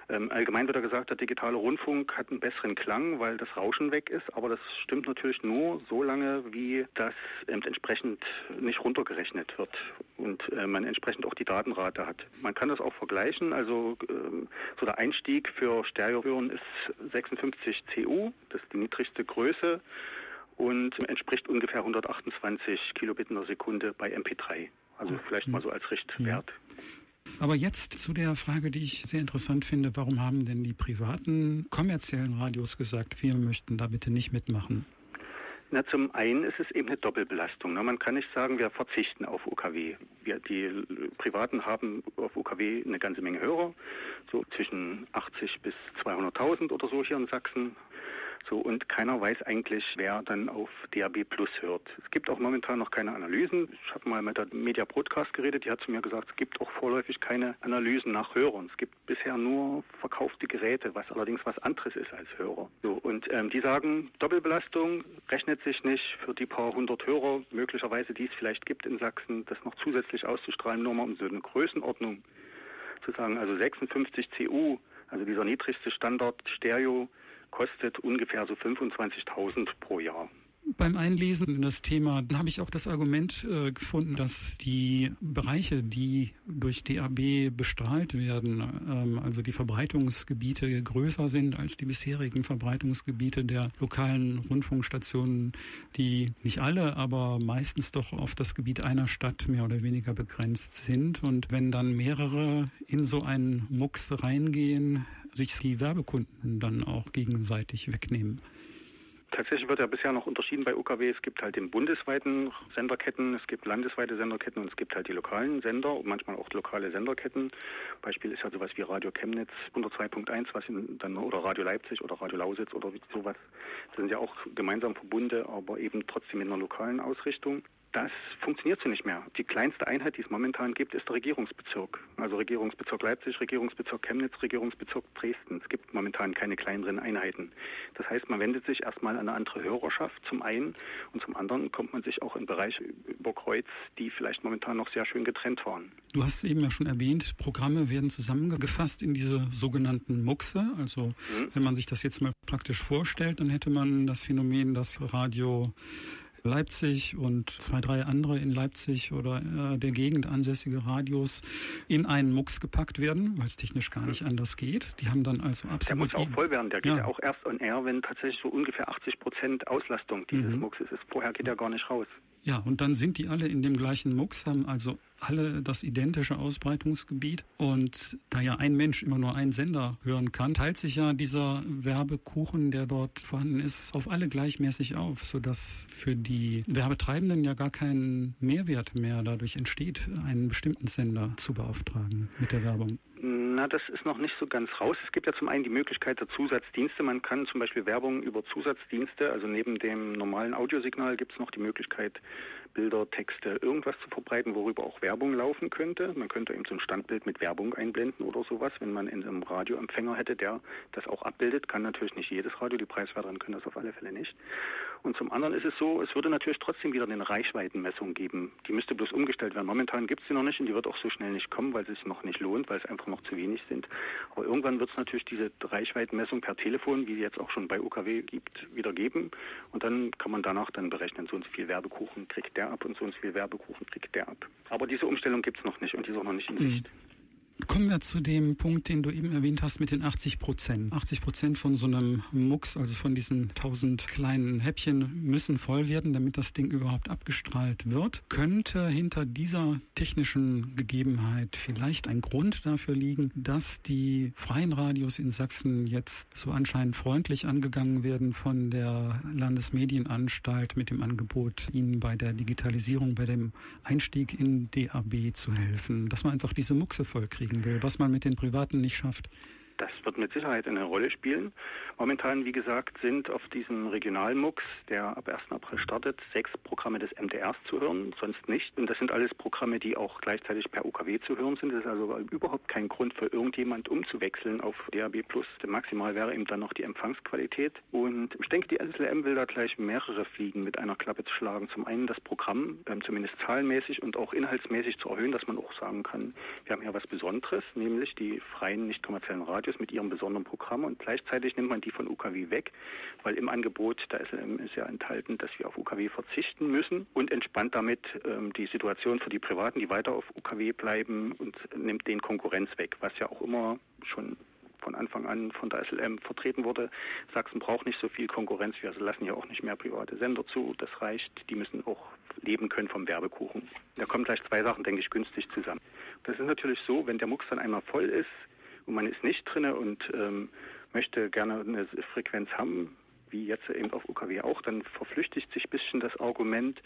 ähm, allgemein wird ja gesagt, der digitale Rundfunk hat einen besseren Klang, weil das Rauschen weg ist, aber das stimmt natürlich nur so lange, wie das ähm, entsprechend nicht runtergerechnet wird und äh, man entsprechend auch die Datenrate hat. Man kann das auch vergleichen, also ähm, so der Einstieg für Stereohören ist 56 CU, das ist die niedrigste Größe und entspricht ungefähr 128 Kilobit in der Sekunde bei MP3. Also vielleicht mal so als Richtwert. Aber jetzt zu der Frage, die ich sehr interessant finde. Warum haben denn die privaten kommerziellen Radios gesagt, wir möchten da bitte nicht mitmachen? Na, zum einen ist es eben eine Doppelbelastung. Ne? Man kann nicht sagen, wir verzichten auf UKW. Wir, die Privaten haben auf UKW eine ganze Menge Hörer, so zwischen 80 bis 200.000 oder so hier in Sachsen. So, und keiner weiß eigentlich, wer dann auf DAB Plus hört. Es gibt auch momentan noch keine Analysen. Ich habe mal mit der Media Broadcast geredet, die hat zu mir gesagt, es gibt auch vorläufig keine Analysen nach Hörern. Es gibt bisher nur verkaufte Geräte, was allerdings was anderes ist als Hörer. So, und ähm, die sagen, Doppelbelastung rechnet sich nicht für die paar hundert Hörer, möglicherweise die es vielleicht gibt in Sachsen, das noch zusätzlich auszustrahlen, nur mal um so eine Größenordnung zu sagen, also 56 CU, also dieser niedrigste Standard Stereo, kostet ungefähr so 25.000 pro Jahr. Beim Einlesen in das Thema habe ich auch das Argument äh, gefunden, dass die Bereiche, die durch DAB bestrahlt werden, ähm, also die Verbreitungsgebiete größer sind als die bisherigen Verbreitungsgebiete der lokalen Rundfunkstationen, die nicht alle, aber meistens doch auf das Gebiet einer Stadt mehr oder weniger begrenzt sind. Und wenn dann mehrere in so einen Mux reingehen, sich die Werbekunden dann auch gegenseitig wegnehmen. Tatsächlich wird ja bisher noch unterschieden bei UKW. Es gibt halt den bundesweiten Senderketten, es gibt landesweite Senderketten und es gibt halt die lokalen Sender und manchmal auch lokale Senderketten. Beispiel ist ja sowas wie Radio Chemnitz 102.1, was dann oder Radio Leipzig oder Radio Lausitz oder sowas. Das sind ja auch gemeinsam Verbunde, aber eben trotzdem in einer lokalen Ausrichtung. Das funktioniert so nicht mehr. Die kleinste Einheit, die es momentan gibt, ist der Regierungsbezirk. Also Regierungsbezirk Leipzig, Regierungsbezirk Chemnitz, Regierungsbezirk Dresden. Es gibt momentan keine kleineren Einheiten. Das heißt, man wendet sich erstmal an eine andere Hörerschaft zum einen und zum anderen kommt man sich auch in Bereiche über Kreuz, die vielleicht momentan noch sehr schön getrennt waren. Du hast eben ja schon erwähnt, Programme werden zusammengefasst in diese sogenannten Muxe. Also mhm. wenn man sich das jetzt mal praktisch vorstellt, dann hätte man das Phänomen, dass Radio Leipzig und zwei, drei andere in Leipzig oder äh, der Gegend ansässige Radios in einen Mux gepackt werden, weil es technisch gar nicht anders geht. Die haben dann also absolut... Der muss auch voll werden. Der geht ja, ja auch erst on air, wenn tatsächlich so ungefähr 80 Prozent Auslastung dieses mhm. Muxes ist. Vorher geht er gar nicht raus. Ja, und dann sind die alle in dem gleichen Mux, haben also alle das identische Ausbreitungsgebiet. Und da ja ein Mensch immer nur einen Sender hören kann, teilt sich ja dieser Werbekuchen, der dort vorhanden ist, auf alle gleichmäßig auf, sodass für die Werbetreibenden ja gar kein Mehrwert mehr dadurch entsteht, einen bestimmten Sender zu beauftragen mit der Werbung. Na, das ist noch nicht so ganz raus. Es gibt ja zum einen die Möglichkeit der Zusatzdienste. Man kann zum Beispiel Werbung über Zusatzdienste, also neben dem normalen Audiosignal gibt es noch die Möglichkeit, Bilder, Texte, irgendwas zu verbreiten, worüber auch Werbung laufen könnte. Man könnte eben so ein Standbild mit Werbung einblenden oder sowas, wenn man in einem Radioempfänger hätte, der das auch abbildet. Kann natürlich nicht jedes Radio, die Preiswerteren können das auf alle Fälle nicht. Und zum anderen ist es so, es würde natürlich trotzdem wieder eine Reichweitenmessung geben. Die müsste bloß umgestellt werden. Momentan gibt es sie noch nicht und die wird auch so schnell nicht kommen, weil es sich noch nicht lohnt, weil es einfach noch zu wenig sind. Aber irgendwann wird es natürlich diese Reichweitenmessung per Telefon, wie sie jetzt auch schon bei UKW gibt, wieder geben. Und dann kann man danach dann berechnen, so und so viel Werbekuchen kriegt der ab und so und so viel Werbekuchen kriegt der ab. Aber diese Umstellung gibt es noch nicht und die ist auch noch nicht in Sicht. Mhm. Kommen wir zu dem Punkt, den du eben erwähnt hast mit den 80 Prozent. 80 Prozent von so einem Mucks, also von diesen 1000 kleinen Häppchen, müssen voll werden, damit das Ding überhaupt abgestrahlt wird. Könnte hinter dieser technischen Gegebenheit vielleicht ein Grund dafür liegen, dass die freien Radios in Sachsen jetzt so anscheinend freundlich angegangen werden von der Landesmedienanstalt mit dem Angebot, ihnen bei der Digitalisierung, bei dem Einstieg in DAB zu helfen, dass man einfach diese Muxe voll kriegt? Kriegen will, was man mit den Privaten nicht schafft. Das wird mit Sicherheit eine Rolle spielen. Momentan, wie gesagt, sind auf diesem Regionalmux, der ab 1. April startet, sechs Programme des MDRs zu hören, sonst nicht. Und das sind alles Programme, die auch gleichzeitig per UKW zu hören sind. Das ist also überhaupt kein Grund für irgendjemand umzuwechseln auf DAB+. Maximal wäre eben dann noch die Empfangsqualität. Und ich denke, die SLM will da gleich mehrere Fliegen mit einer Klappe zu schlagen. Zum einen das Programm, ähm, zumindest zahlenmäßig und auch inhaltsmäßig zu erhöhen, dass man auch sagen kann, wir haben hier was Besonderes, nämlich die freien, nicht kommerziellen Radios Radios mit ihrem besonderen Programm und gleichzeitig nimmt man die von UKW weg, weil im Angebot da ist, ist ja enthalten, dass wir auf UKW verzichten müssen und entspannt damit ähm, die Situation für die Privaten, die weiter auf UKW bleiben und nimmt den Konkurrenz weg, was ja auch immer schon von Anfang an von der SLM vertreten wurde. Sachsen braucht nicht so viel Konkurrenz, wir lassen ja auch nicht mehr private Sender zu, das reicht, die müssen auch leben können vom Werbekuchen. Da kommen gleich zwei Sachen, denke ich, günstig zusammen. Das ist natürlich so, wenn der Mux dann einmal voll ist, und man ist nicht drinne und ähm, möchte gerne eine Frequenz haben, wie jetzt eben auf UKW auch, dann verflüchtigt sich ein bisschen das Argument,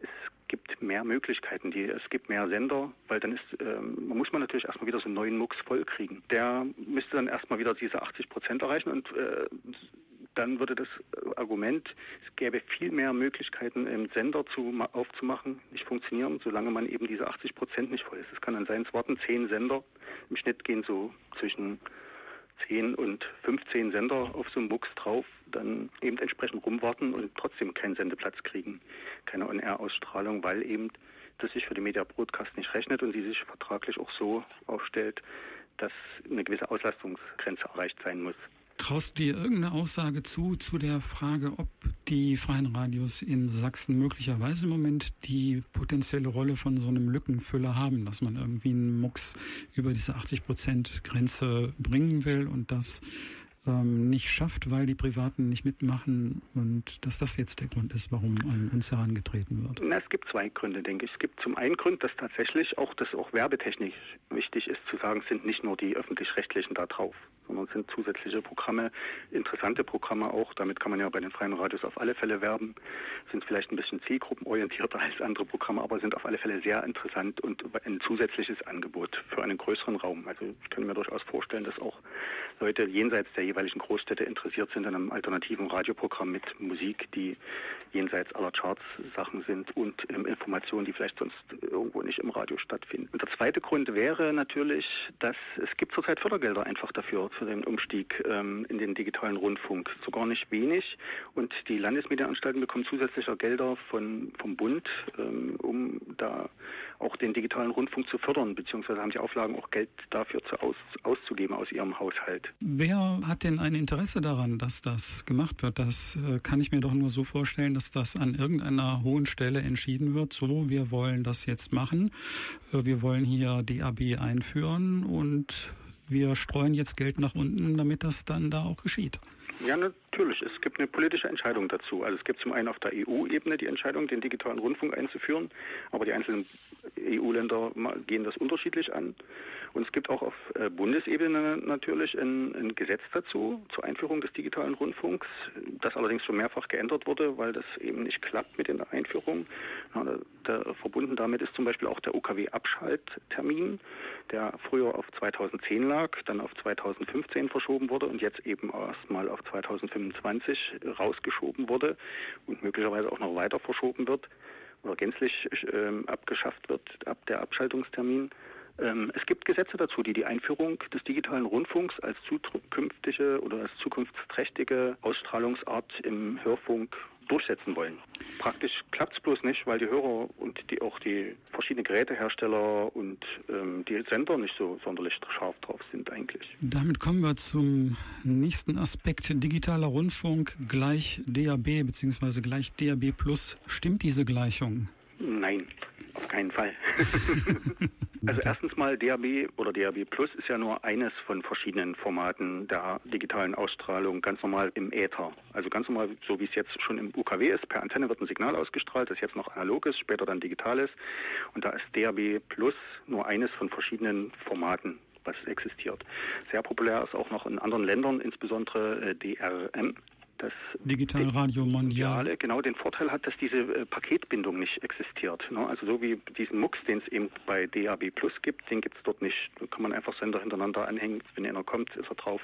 es gibt mehr Möglichkeiten, die, es gibt mehr Sender, weil dann ist, ähm, muss man natürlich erstmal wieder so einen neuen Mux vollkriegen. Der müsste dann erstmal wieder diese 80 Prozent erreichen und äh, dann würde das Argument, es gäbe viel mehr Möglichkeiten, im Sender zu, aufzumachen, nicht funktionieren, solange man eben diese 80 Prozent nicht voll ist. Es kann dann sein, es warten zehn Sender. Im Schnitt gehen so zwischen 10 und 15 Sender auf so einem Bux drauf, dann eben entsprechend rumwarten und trotzdem keinen Sendeplatz kriegen, keine On-Air-Ausstrahlung, weil eben das sich für die Media Broadcast nicht rechnet und sie sich vertraglich auch so aufstellt, dass eine gewisse Auslastungsgrenze erreicht sein muss. Traust du dir irgendeine Aussage zu, zu der Frage, ob die freien Radios in Sachsen möglicherweise im Moment die potenzielle Rolle von so einem Lückenfüller haben, dass man irgendwie einen Mucks über diese 80 Prozent Grenze bringen will und dass ähm, nicht schafft, weil die Privaten nicht mitmachen und dass das jetzt der Grund ist, warum an uns herangetreten wird? Na, es gibt zwei Gründe, denke ich. Es gibt zum einen Grund, dass tatsächlich auch das auch werbetechnisch wichtig ist zu sagen, sind nicht nur die öffentlich-rechtlichen da drauf, sondern sind zusätzliche Programme, interessante Programme auch. Damit kann man ja bei den freien Radios auf alle Fälle werben. Sind vielleicht ein bisschen zielgruppenorientierter als andere Programme, aber sind auf alle Fälle sehr interessant und ein zusätzliches Angebot für einen größeren Raum. Also ich kann mir durchaus vorstellen, dass auch Leute jenseits der jeweiligen Großstädte interessiert sind an einem alternativen Radioprogramm mit Musik, die jenseits aller Charts Sachen sind und ähm, Informationen, die vielleicht sonst irgendwo nicht im Radio stattfinden. Und der zweite Grund wäre natürlich, dass es gibt zurzeit Fördergelder einfach dafür, für den Umstieg ähm, in den digitalen Rundfunk. Sogar nicht wenig. Und die Landesmedienanstalten bekommen zusätzliche Gelder von, vom Bund, ähm, um da auch den digitalen Rundfunk zu fördern, beziehungsweise haben sie Auflagen, auch Geld dafür zu aus, auszugeben aus ihrem Haushalt. Wer hat denn ein Interesse daran, dass das gemacht wird? Das äh, kann ich mir doch nur so vorstellen, dass das an irgendeiner hohen Stelle entschieden wird. So, wir wollen das jetzt machen. Äh, wir wollen hier DAB einführen und wir streuen jetzt Geld nach unten, damit das dann da auch geschieht. Ja, natürlich. Es gibt eine politische Entscheidung dazu. Also es gibt zum einen auf der EU-Ebene die Entscheidung, den digitalen Rundfunk einzuführen, aber die einzelnen EU-Länder gehen das unterschiedlich an. Und es gibt auch auf äh, Bundesebene natürlich ein, ein, Gesetz dazu, zur Einführung des digitalen Rundfunks, das allerdings schon mehrfach geändert wurde, weil das eben nicht klappt mit der Einführung. Na, der, verbunden damit ist zum Beispiel auch der UKW-Abschalttermin, der früher auf 2010 lag, dann auf 2015 verschoben wurde und jetzt eben erstmal auf 2025 rausgeschoben wurde und möglicherweise auch noch weiter verschoben wird oder gänzlich äh, abgeschafft wird ab der Abschaltungstermin. Ähm, es gibt Gesetze dazu, die die Einführung des digitalen Rundfunks als zukünftige oder als zukunftsträchtige Ausstrahlungsart im Hörfunk durchsetzen wollen. Praktisch klappt es bloß nicht, weil die Hörer und die, auch die verschiedenen Gerätehersteller und ähm, die Sender nicht so sonderlich scharf drauf sind eigentlich. Damit kommen wir zum nächsten Aspekt. Digitaler Rundfunk gleich DAB bzw. gleich DAB Plus. Stimmt diese Gleichung? Nein, auf keinen Fall. also erstens mal DAB oder DAB Plus ist ja nur eines von verschiedenen Formaten der digitalen Ausstrahlung, ganz normal im Äther. Also ganz normal, so wie es jetzt schon im UKW ist, per Antenne wird ein Signal ausgestrahlt, das jetzt noch analog ist, später dann digital ist. Und da ist DAB Plus nur eines von verschiedenen Formaten was existiert. Sehr populär ist auch noch in anderen Ländern, insbesondere äh, DRM, das Digitalradio Mondiale genau den Vorteil hat, dass diese äh, Paketbindung nicht existiert. Ne? Also so wie diesen MUX, den es eben bei DAB Plus gibt, den gibt es dort nicht. Da kann man einfach Sender hintereinander anhängen. Wenn einer kommt, ist er drauf,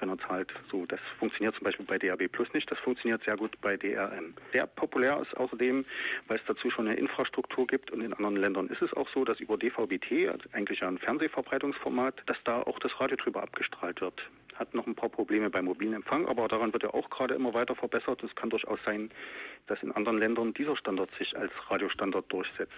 wenn er zahlt. So, das funktioniert zum Beispiel bei DAB Plus nicht. Das funktioniert sehr gut bei DRM. Sehr populär ist außerdem, weil es dazu schon eine Infrastruktur gibt und in anderen Ländern ist es auch so, dass über DVB-T, also eigentlich ein Fernsehverbreitungsformat, dass da auch das Radio drüber abgestrahlt wird hat noch ein paar Probleme beim mobilen Empfang, aber daran wird er auch gerade immer weiter verbessert. Es kann durchaus sein, dass in anderen Ländern dieser Standard sich als Radiostandard durchsetzt.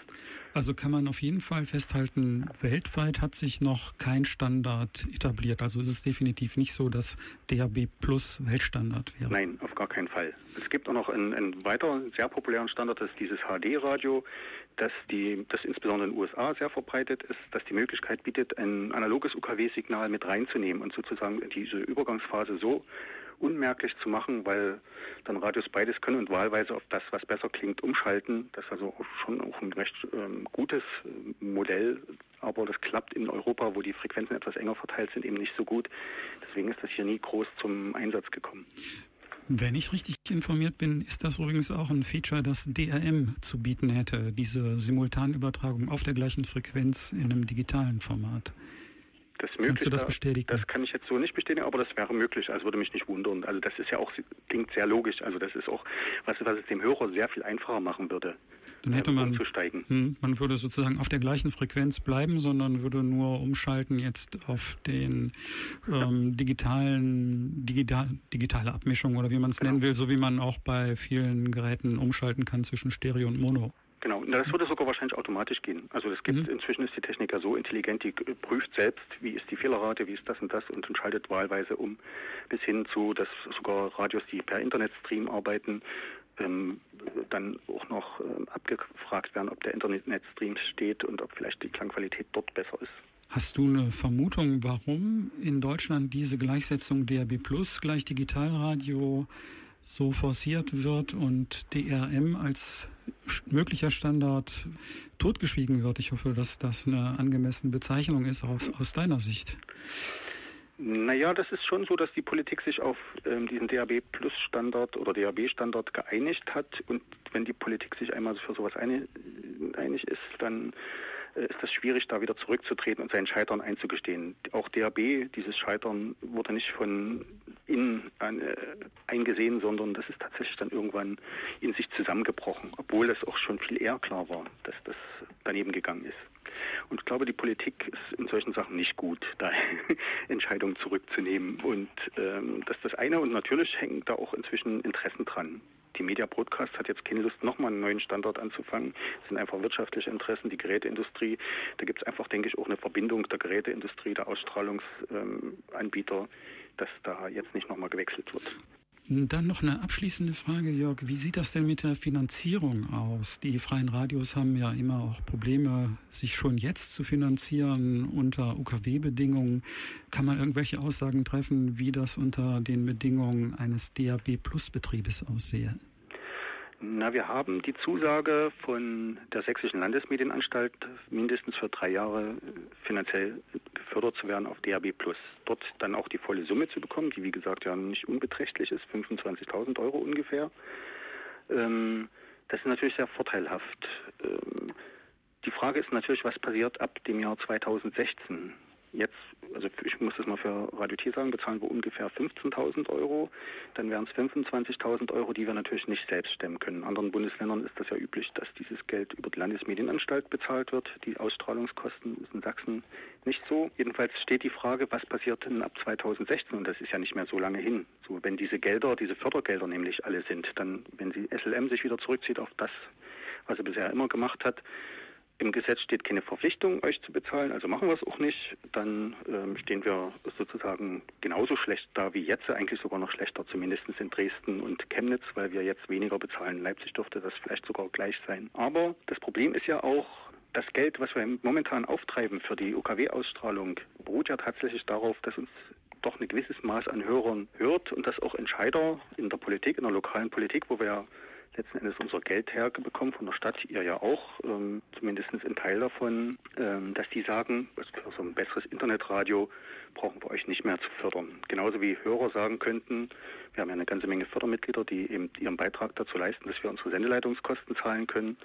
Also kann man auf jeden Fall festhalten, weltweit hat sich noch kein Standard etabliert. Also ist es definitiv nicht so, dass DAB Plus Weltstandard wäre. Nein, auf gar keinen Fall. Es gibt auch noch einen, einen weiteren sehr populären Standard, das ist dieses HD-Radio dass die, das insbesondere in den USA sehr verbreitet ist, dass die Möglichkeit bietet, ein analoges UKW-Signal mit reinzunehmen und sozusagen diese Übergangsphase so unmerklich zu machen, weil dann Radios beides können und wahlweise auf das, was besser klingt, umschalten. Das ist also schon auch ein recht ähm, gutes äh, Modell, aber das klappt in Europa, wo die Frequenzen etwas enger verteilt sind, eben nicht so gut. Deswegen ist das hier nie groß zum Einsatz gekommen. Wenn ich richtig informiert bin, ist das übrigens auch ein Feature, das DRM zu bieten hätte, diese Simultanübertragung auf der gleichen Frequenz in einem digitalen Format. Das Kannst du das bestätigen? Das kann ich jetzt so nicht bestätigen, aber das wäre möglich. Also würde mich nicht wundern. Also das ist ja auch, klingt sehr logisch. Also das ist auch, was, was es dem Hörer sehr viel einfacher machen würde. Dann hätte man, hm, man würde sozusagen auf der gleichen Frequenz bleiben, sondern würde nur umschalten jetzt auf den ähm, digitalen, digital, digitale Abmischung oder wie man es genau. nennen will, so wie man auch bei vielen Geräten umschalten kann zwischen Stereo und Mono. Genau, das würde sogar wahrscheinlich automatisch gehen. Also es gibt mhm. inzwischen ist die Technik ja so intelligent, die prüft selbst, wie ist die Fehlerrate, wie ist das und das und entscheidet wahlweise um, bis hin zu, dass sogar Radios, die per Internetstream arbeiten, ähm, dann auch noch ähm, abgefragt werden, ob der Internetstream steht und ob vielleicht die Klangqualität dort besser ist. Hast du eine Vermutung, warum in Deutschland diese Gleichsetzung DRB Plus gleich Digitalradio so forciert wird und DRM als möglicher Standard totgeschwiegen wird? Ich hoffe, dass das eine angemessene Bezeichnung ist aus, aus deiner Sicht. Naja, das ist schon so, dass die Politik sich auf ähm, diesen DAB Plus Standard oder DAB Standard geeinigt hat. Und wenn die Politik sich einmal für sowas einig, einig ist, dann ist das schwierig, da wieder zurückzutreten und sein Scheitern einzugestehen. Auch DAB, dieses Scheitern wurde nicht von innen äh, eingesehen, sondern das ist tatsächlich dann irgendwann in sich zusammengebrochen, obwohl es auch schon viel eher klar war, dass das daneben gegangen ist. Und ich glaube, die Politik ist in solchen Sachen nicht gut, da Entscheidungen zurückzunehmen. Und ähm, das ist das eine. Und natürlich hängen da auch inzwischen Interessen dran. Die Media Broadcast hat jetzt keine Lust, nochmal einen neuen Standort anzufangen. Es sind einfach wirtschaftliche Interessen, die Geräteindustrie. Da gibt es einfach, denke ich, auch eine Verbindung der Geräteindustrie, der Ausstrahlungsanbieter, ähm, dass da jetzt nicht nochmal gewechselt wird. Dann noch eine abschließende Frage, Jörg. Wie sieht das denn mit der Finanzierung aus? Die freien Radios haben ja immer auch Probleme, sich schon jetzt zu finanzieren unter UKW-Bedingungen. Kann man irgendwelche Aussagen treffen, wie das unter den Bedingungen eines DAB-Plus-Betriebes aussehe? Na, wir haben die Zusage von der Sächsischen Landesmedienanstalt, mindestens für drei Jahre finanziell gefördert zu werden auf DAB Plus. Dort dann auch die volle Summe zu bekommen, die wie gesagt ja nicht unbeträchtlich ist, 25.000 Euro ungefähr. Ähm, das ist natürlich sehr vorteilhaft. Ähm, die Frage ist natürlich, was passiert ab dem Jahr 2016? Jetzt, also ich muss das mal für Radio T sagen, bezahlen wir ungefähr 15.000 Euro. Dann wären es 25.000 Euro, die wir natürlich nicht selbst stemmen können. In anderen Bundesländern ist das ja üblich, dass dieses Geld über die Landesmedienanstalt bezahlt wird. Die Ausstrahlungskosten ist in Sachsen nicht so. Jedenfalls steht die Frage, was passiert denn ab 2016? Und das ist ja nicht mehr so lange hin. So, wenn diese Gelder, diese Fördergelder nämlich alle sind, dann, wenn sie SLM sich wieder zurückzieht auf das, was er bisher immer gemacht hat, im Gesetz steht keine Verpflichtung, euch zu bezahlen, also machen wir es auch nicht. Dann ähm, stehen wir sozusagen genauso schlecht da wie jetzt, eigentlich sogar noch schlechter, zumindest in Dresden und Chemnitz, weil wir jetzt weniger bezahlen. Leipzig dürfte das vielleicht sogar gleich sein. Aber das Problem ist ja auch, das Geld, was wir momentan auftreiben für die UKW-Ausstrahlung, beruht ja tatsächlich darauf, dass uns doch ein gewisses Maß an Hörern hört und dass auch Entscheider in der Politik, in der lokalen Politik, wo wir ja letzten Endes unser Geld herbekommen von der Stadt, ihr ja auch, ähm, zumindest ein Teil davon, ähm, dass die sagen, für so ein besseres Internetradio brauchen wir euch nicht mehr zu fördern. Genauso wie Hörer sagen könnten, wir haben ja eine ganze Menge Fördermitglieder, die eben ihren Beitrag dazu leisten, dass wir unsere Sendeleitungskosten zahlen können.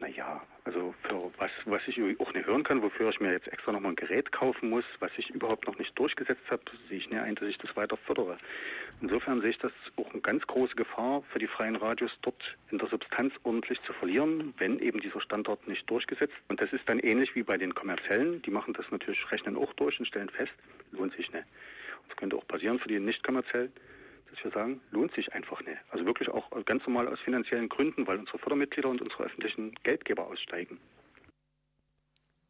Naja, also für was, was ich auch nicht hören kann, wofür ich mir jetzt extra nochmal ein Gerät kaufen muss, was ich überhaupt noch nicht durchgesetzt habe, sehe ich nicht ein, dass ich das weiter fördere. Insofern sehe ich das auch eine ganz große Gefahr für die freien Radios, dort in der Substanz ordentlich zu verlieren, wenn eben dieser Standort nicht durchgesetzt. Und das ist dann ähnlich wie bei den kommerziellen. Die machen das natürlich, rechnen auch durch und stellen fest, lohnt sich nicht. Das könnte auch passieren für die nicht kommerziellen dass wir sagen, lohnt sich einfach nicht. Also wirklich auch ganz normal aus finanziellen Gründen, weil unsere Fördermitglieder und unsere öffentlichen Geldgeber aussteigen.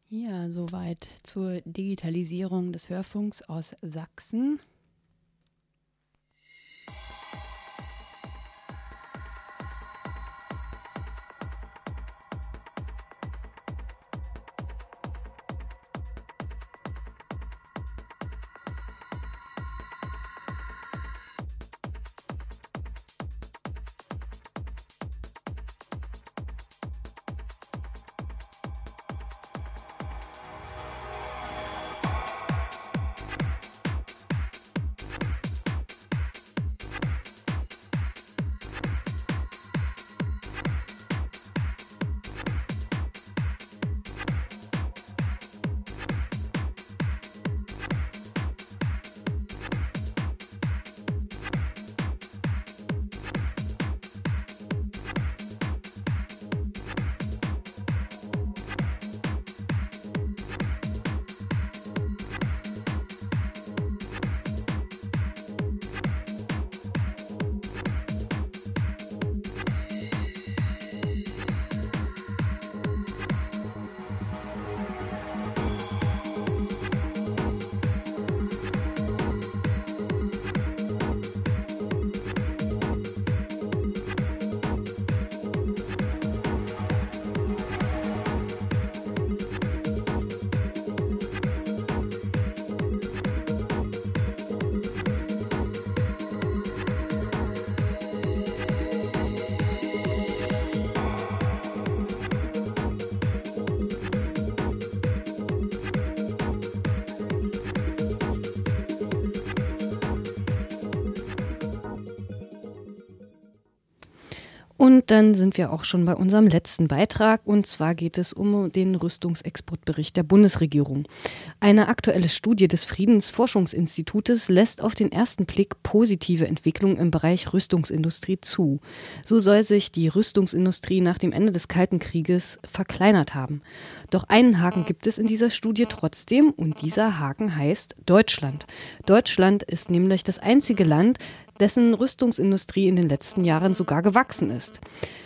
Ja, soweit zur Digitalisierung des Hörfunks aus Sachsen. Und dann sind wir auch schon bei unserem letzten Beitrag. Und zwar geht es um den Rüstungsexportbericht der Bundesregierung. Eine aktuelle Studie des Friedensforschungsinstitutes lässt auf den ersten Blick positive Entwicklungen im Bereich Rüstungsindustrie zu. So soll sich die Rüstungsindustrie nach dem Ende des Kalten Krieges verkleinert haben. Doch einen Haken gibt es in dieser Studie trotzdem und dieser Haken heißt Deutschland. Deutschland ist nämlich das einzige Land, dessen Rüstungsindustrie in den letzten Jahren sogar gewachsen ist.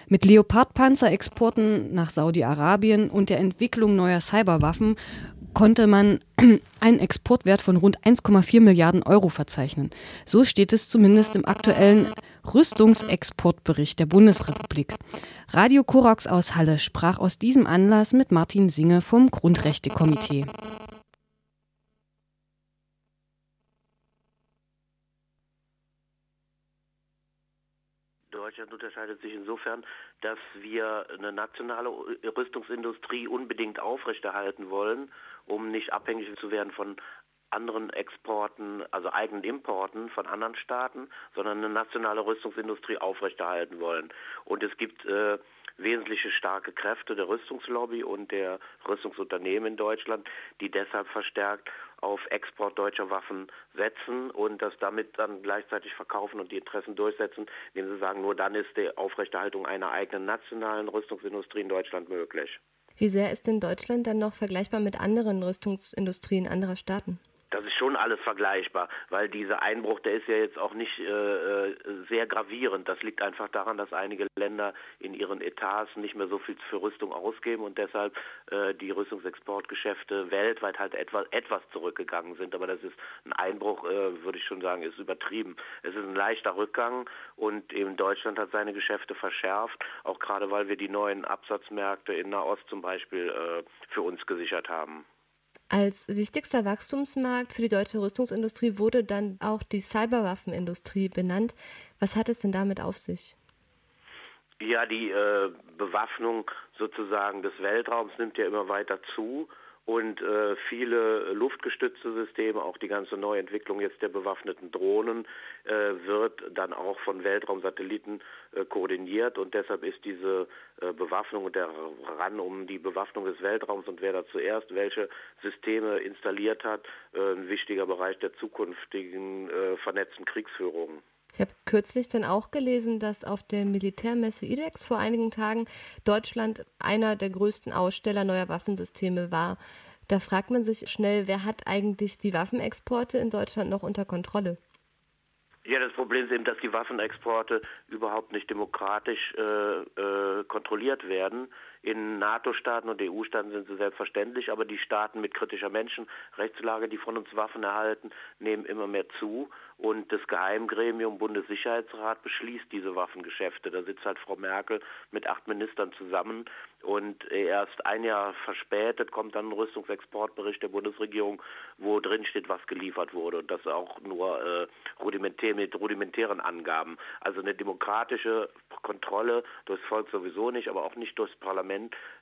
Mit Leopardpanzerexporten nach Saudi-Arabien und der Entwicklung neuer Cyberwaffen konnte man einen Exportwert von rund 1,4 Milliarden Euro verzeichnen. So steht es zumindest im aktuellen Rüstungsexportbericht der Bundesrepublik. Radio Korax aus Halle sprach aus diesem Anlass mit Martin Singe vom Grundrechtekomitee. Deutschland unterscheidet sich insofern, dass wir eine nationale Rüstungsindustrie unbedingt aufrechterhalten wollen, um nicht abhängig zu werden von anderen Exporten, also eigenen Importen von anderen Staaten, sondern eine nationale Rüstungsindustrie aufrechterhalten wollen. Und es gibt äh, wesentliche starke Kräfte der Rüstungslobby und der Rüstungsunternehmen in Deutschland, die deshalb verstärkt auf Export deutscher Waffen setzen und das damit dann gleichzeitig verkaufen und die Interessen durchsetzen, indem sie sagen, nur dann ist die Aufrechterhaltung einer eigenen nationalen Rüstungsindustrie in Deutschland möglich. Wie sehr ist denn Deutschland dann noch vergleichbar mit anderen Rüstungsindustrien anderer Staaten? Das ist schon alles vergleichbar, weil dieser Einbruch, der ist ja jetzt auch nicht äh, äh, sehr gravierend. Das liegt einfach daran, dass einige Länder in ihren Etats nicht mehr so viel für Rüstung ausgeben und deshalb äh, die Rüstungsexportgeschäfte weltweit halt etwas, etwas zurückgegangen sind. Aber das ist ein Einbruch, äh, würde ich schon sagen, ist übertrieben. Es ist ein leichter Rückgang und eben Deutschland hat seine Geschäfte verschärft, auch gerade weil wir die neuen Absatzmärkte in Nahost zum Beispiel äh, für uns gesichert haben. Als wichtigster Wachstumsmarkt für die deutsche Rüstungsindustrie wurde dann auch die Cyberwaffenindustrie benannt. Was hat es denn damit auf sich? Ja, die äh, Bewaffnung sozusagen des Weltraums nimmt ja immer weiter zu und äh, viele luftgestützte Systeme, auch die ganze Neuentwicklung jetzt der bewaffneten Drohnen, äh, wird dann auch von Weltraumsatelliten äh, koordiniert und deshalb ist diese äh, Bewaffnung und der Ran um die Bewaffnung des Weltraums und wer da zuerst welche Systeme installiert hat, äh, ein wichtiger Bereich der zukünftigen äh, vernetzten Kriegsführung. Ich habe kürzlich dann auch gelesen, dass auf der Militärmesse IDEX vor einigen Tagen Deutschland einer der größten Aussteller neuer Waffensysteme war. Da fragt man sich schnell, wer hat eigentlich die Waffenexporte in Deutschland noch unter Kontrolle? Ja, das Problem ist eben, dass die Waffenexporte überhaupt nicht demokratisch äh, äh, kontrolliert werden. In NATO-Staaten und EU-Staaten sind sie selbstverständlich, aber die Staaten mit kritischer Menschenrechtslage, die von uns Waffen erhalten, nehmen immer mehr zu. Und das Geheimgremium Bundessicherheitsrat beschließt diese Waffengeschäfte. Da sitzt halt Frau Merkel mit acht Ministern zusammen und erst ein Jahr verspätet kommt dann ein Rüstungsexportbericht der Bundesregierung, wo drin steht, was geliefert wurde. Und das auch nur äh, rudimentär mit rudimentären Angaben. Also eine demokratische Kontrolle durchs Volk sowieso nicht, aber auch nicht durchs Parlament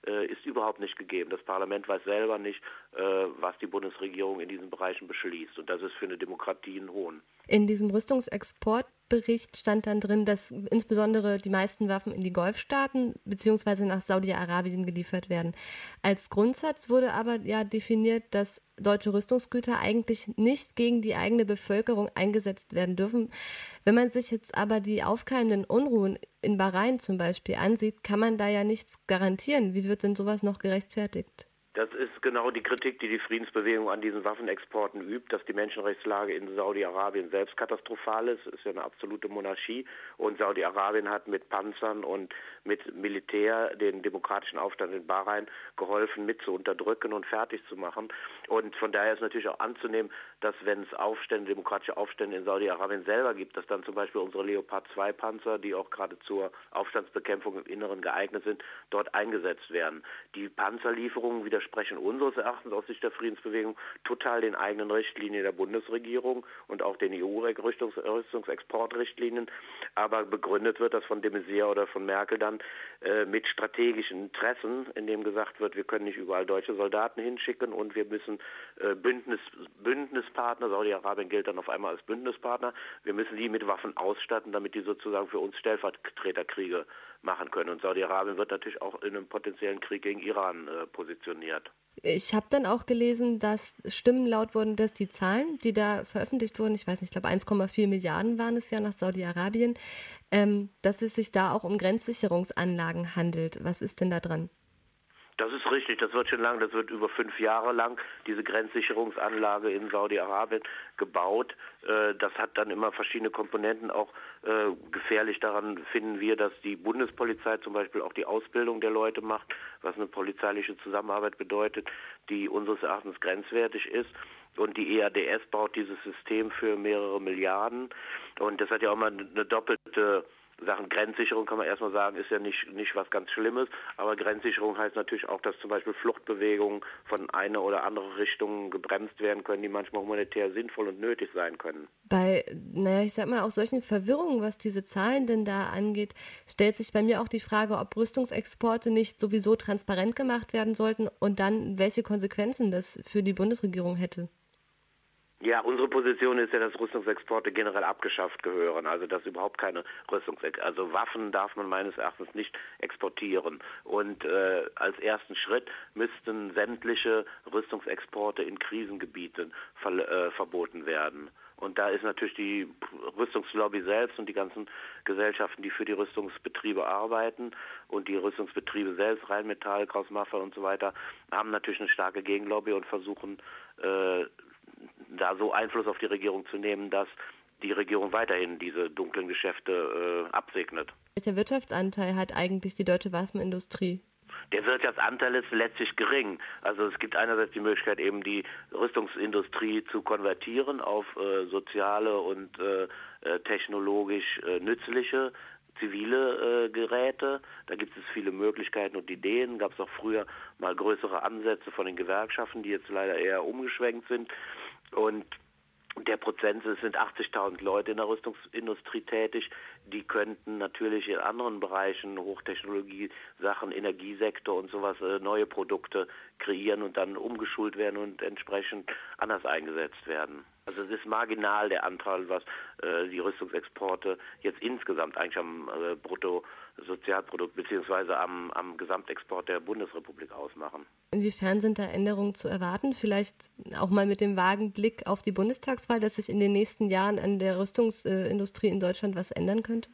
äh, ist überhaupt nicht gegeben. Das Parlament weiß selber nicht, äh, was die Bundesregierung in diesen Bereichen beschließt. Und das ist für eine Demokratie ein Hohn. In diesem Rüstungsexportbericht stand dann drin, dass insbesondere die meisten Waffen in die Golfstaaten bzw. nach Saudi-Arabien geliefert werden. Als Grundsatz wurde aber ja definiert, dass deutsche Rüstungsgüter eigentlich nicht gegen die eigene Bevölkerung eingesetzt werden dürfen. Wenn man sich jetzt aber die aufkeimenden Unruhen in Bahrain zum Beispiel ansieht, kann man da ja nichts garantieren. Wie wird denn sowas noch gerechtfertigt? Das ist genau die Kritik, die die Friedensbewegung an diesen Waffenexporten übt, dass die Menschenrechtslage in Saudi-Arabien selbst katastrophal ist. Es ist ja eine absolute Monarchie und Saudi-Arabien hat mit Panzern und mit Militär den demokratischen Aufstand in Bahrain geholfen, mit zu unterdrücken und fertig zu machen. Und von daher ist natürlich auch anzunehmen, dass wenn es Aufstände, demokratische Aufstände in Saudi-Arabien selber gibt, dass dann zum Beispiel unsere Leopard 2 Panzer, die auch gerade zur Aufstandsbekämpfung im Inneren geeignet sind, dort eingesetzt werden. Die Panzerlieferungen wieder widersprechen unseres Erachtens aus Sicht der Friedensbewegung total den eigenen Richtlinien der Bundesregierung und auch den EU-Rüstungsexportrichtlinien. Aber begründet wird das von de Maizière oder von Merkel dann äh, mit strategischen Interessen, in dem gesagt wird, wir können nicht überall deutsche Soldaten hinschicken und wir müssen äh, Bündnis, Bündnispartner, Saudi-Arabien gilt dann auf einmal als Bündnispartner, wir müssen die mit Waffen ausstatten, damit die sozusagen für uns Stellvertreterkriege machen können. Und Saudi-Arabien wird natürlich auch in einem potenziellen Krieg gegen Iran äh, positioniert. Ich habe dann auch gelesen, dass Stimmen laut wurden, dass die Zahlen, die da veröffentlicht wurden, ich weiß nicht, ich glaube 1,4 Milliarden waren es ja nach Saudi-Arabien, ähm, dass es sich da auch um Grenzsicherungsanlagen handelt. Was ist denn da dran? Das ist richtig, das wird schon lang, das wird über fünf Jahre lang diese Grenzsicherungsanlage in Saudi-Arabien gebaut. Äh, das hat dann immer verschiedene Komponenten. Auch äh, gefährlich daran finden wir, dass die Bundespolizei zum Beispiel auch die Ausbildung der Leute macht, was eine polizeiliche Zusammenarbeit bedeutet, die unseres Erachtens grenzwertig ist. Und die EADS baut dieses System für mehrere Milliarden. Und das hat ja auch mal eine doppelte Sachen Grenzsicherung kann man erstmal sagen, ist ja nicht, nicht was ganz Schlimmes, aber Grenzsicherung heißt natürlich auch, dass zum Beispiel Fluchtbewegungen von einer oder andere Richtung gebremst werden können, die manchmal humanitär sinnvoll und nötig sein können. Bei, naja, ich sag mal, auch solchen Verwirrungen, was diese Zahlen denn da angeht, stellt sich bei mir auch die Frage, ob Rüstungsexporte nicht sowieso transparent gemacht werden sollten und dann welche Konsequenzen das für die Bundesregierung hätte. Ja, unsere Position ist ja, dass Rüstungsexporte generell abgeschafft gehören. Also dass überhaupt keine Rüstungsex also Waffen darf man meines Erachtens nicht exportieren. Und äh, als ersten Schritt müssten sämtliche Rüstungsexporte in Krisengebieten äh, verboten werden. Und da ist natürlich die Rüstungslobby selbst und die ganzen Gesellschaften, die für die Rüstungsbetriebe arbeiten und die Rüstungsbetriebe selbst, Rheinmetall, Kraus Maffei und so weiter, haben natürlich eine starke Gegenlobby und versuchen äh, da so Einfluss auf die Regierung zu nehmen, dass die Regierung weiterhin diese dunklen Geschäfte äh, absegnet. Welcher Wirtschaftsanteil hat eigentlich die deutsche Waffenindustrie? Der Wirtschaftsanteil ist letztlich gering. Also es gibt einerseits die Möglichkeit, eben die Rüstungsindustrie zu konvertieren auf äh, soziale und äh, äh technologisch äh, nützliche zivile äh, Geräte. Da gibt es viele Möglichkeiten und Ideen. Gab es auch früher mal größere Ansätze von den Gewerkschaften, die jetzt leider eher umgeschwenkt sind. Und der Prozentsatz sind 80.000 Leute in der Rüstungsindustrie tätig. Die könnten natürlich in anderen Bereichen, Hochtechnologie, Sachen, Energiesektor und sowas, äh, neue Produkte kreieren und dann umgeschult werden und entsprechend anders eingesetzt werden. Also es ist marginal der Anteil, was äh, die Rüstungsexporte jetzt insgesamt eigentlich am äh, Bruttosozialprodukt beziehungsweise am, am Gesamtexport der Bundesrepublik ausmachen. Inwiefern sind da Änderungen zu erwarten? Vielleicht auch mal mit dem vagen Blick auf die Bundestagswahl, dass sich in den nächsten Jahren an der Rüstungsindustrie in Deutschland was ändern könnte?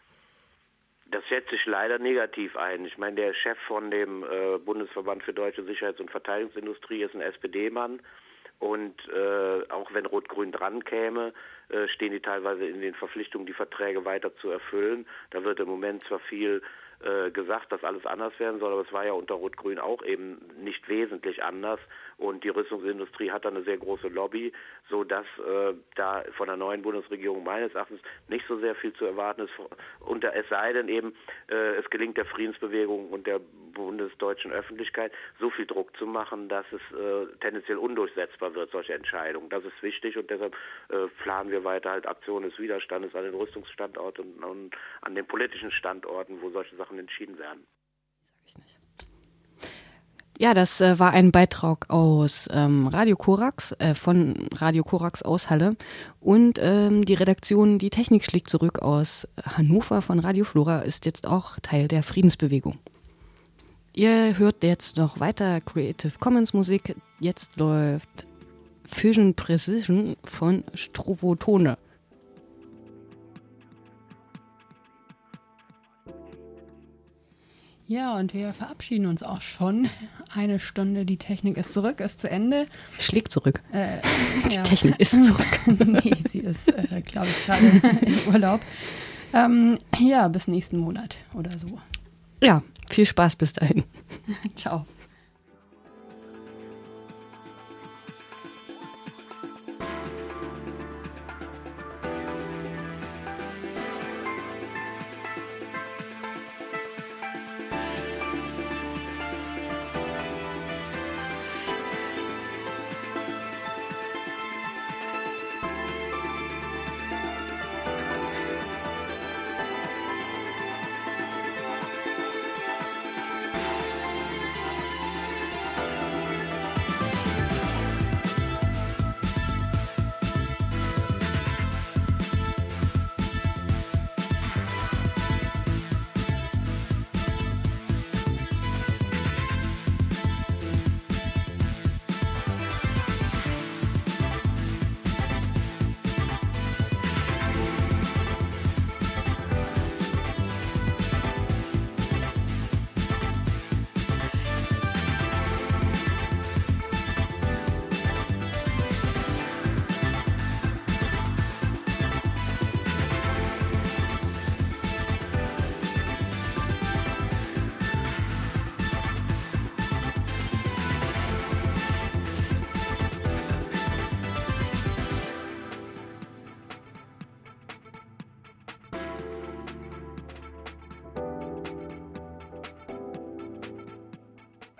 Das schätze ich leider negativ ein. Ich meine, der Chef von dem äh, Bundesverband für deutsche Sicherheits- und Verteidigungsindustrie ist ein SPD-Mann. Und äh, auch wenn Rot-Grün dran käme, äh, stehen die teilweise in den Verpflichtungen, die Verträge weiter zu erfüllen. Da wird im Moment zwar viel äh, gesagt, dass alles anders werden soll, aber es war ja unter Rot-Grün auch eben nicht wesentlich anders. Und die Rüstungsindustrie hat da eine sehr große Lobby, so dass äh, da von der neuen Bundesregierung meines Erachtens nicht so sehr viel zu erwarten ist. Unter es sei denn eben, äh, es gelingt der Friedensbewegung und der bundesdeutschen Öffentlichkeit so viel Druck zu machen, dass es äh, tendenziell undurchsetzbar wird, solche Entscheidungen. Das ist wichtig und deshalb äh, planen wir weiter halt Aktionen des Widerstandes an den Rüstungsstandorten und, und an den politischen Standorten, wo solche Sachen entschieden werden. Ja, das äh, war ein Beitrag aus ähm, Radio Korax, äh, von Radio Korax aus Halle. Und ähm, die Redaktion Die Technik schlägt zurück aus Hannover von Radio Flora ist jetzt auch Teil der Friedensbewegung. Ihr hört jetzt noch weiter Creative Commons Musik. Jetzt läuft Fusion Precision von Strovotone. Ja, und wir verabschieden uns auch schon. Eine Stunde, die Technik ist zurück, ist zu Ende. Schlägt zurück. Äh, die ja. Technik ist zurück. nee, sie ist, äh, glaube ich, gerade im Urlaub. Ähm, ja, bis nächsten Monat oder so. Ja, viel Spaß bis dahin. Ciao.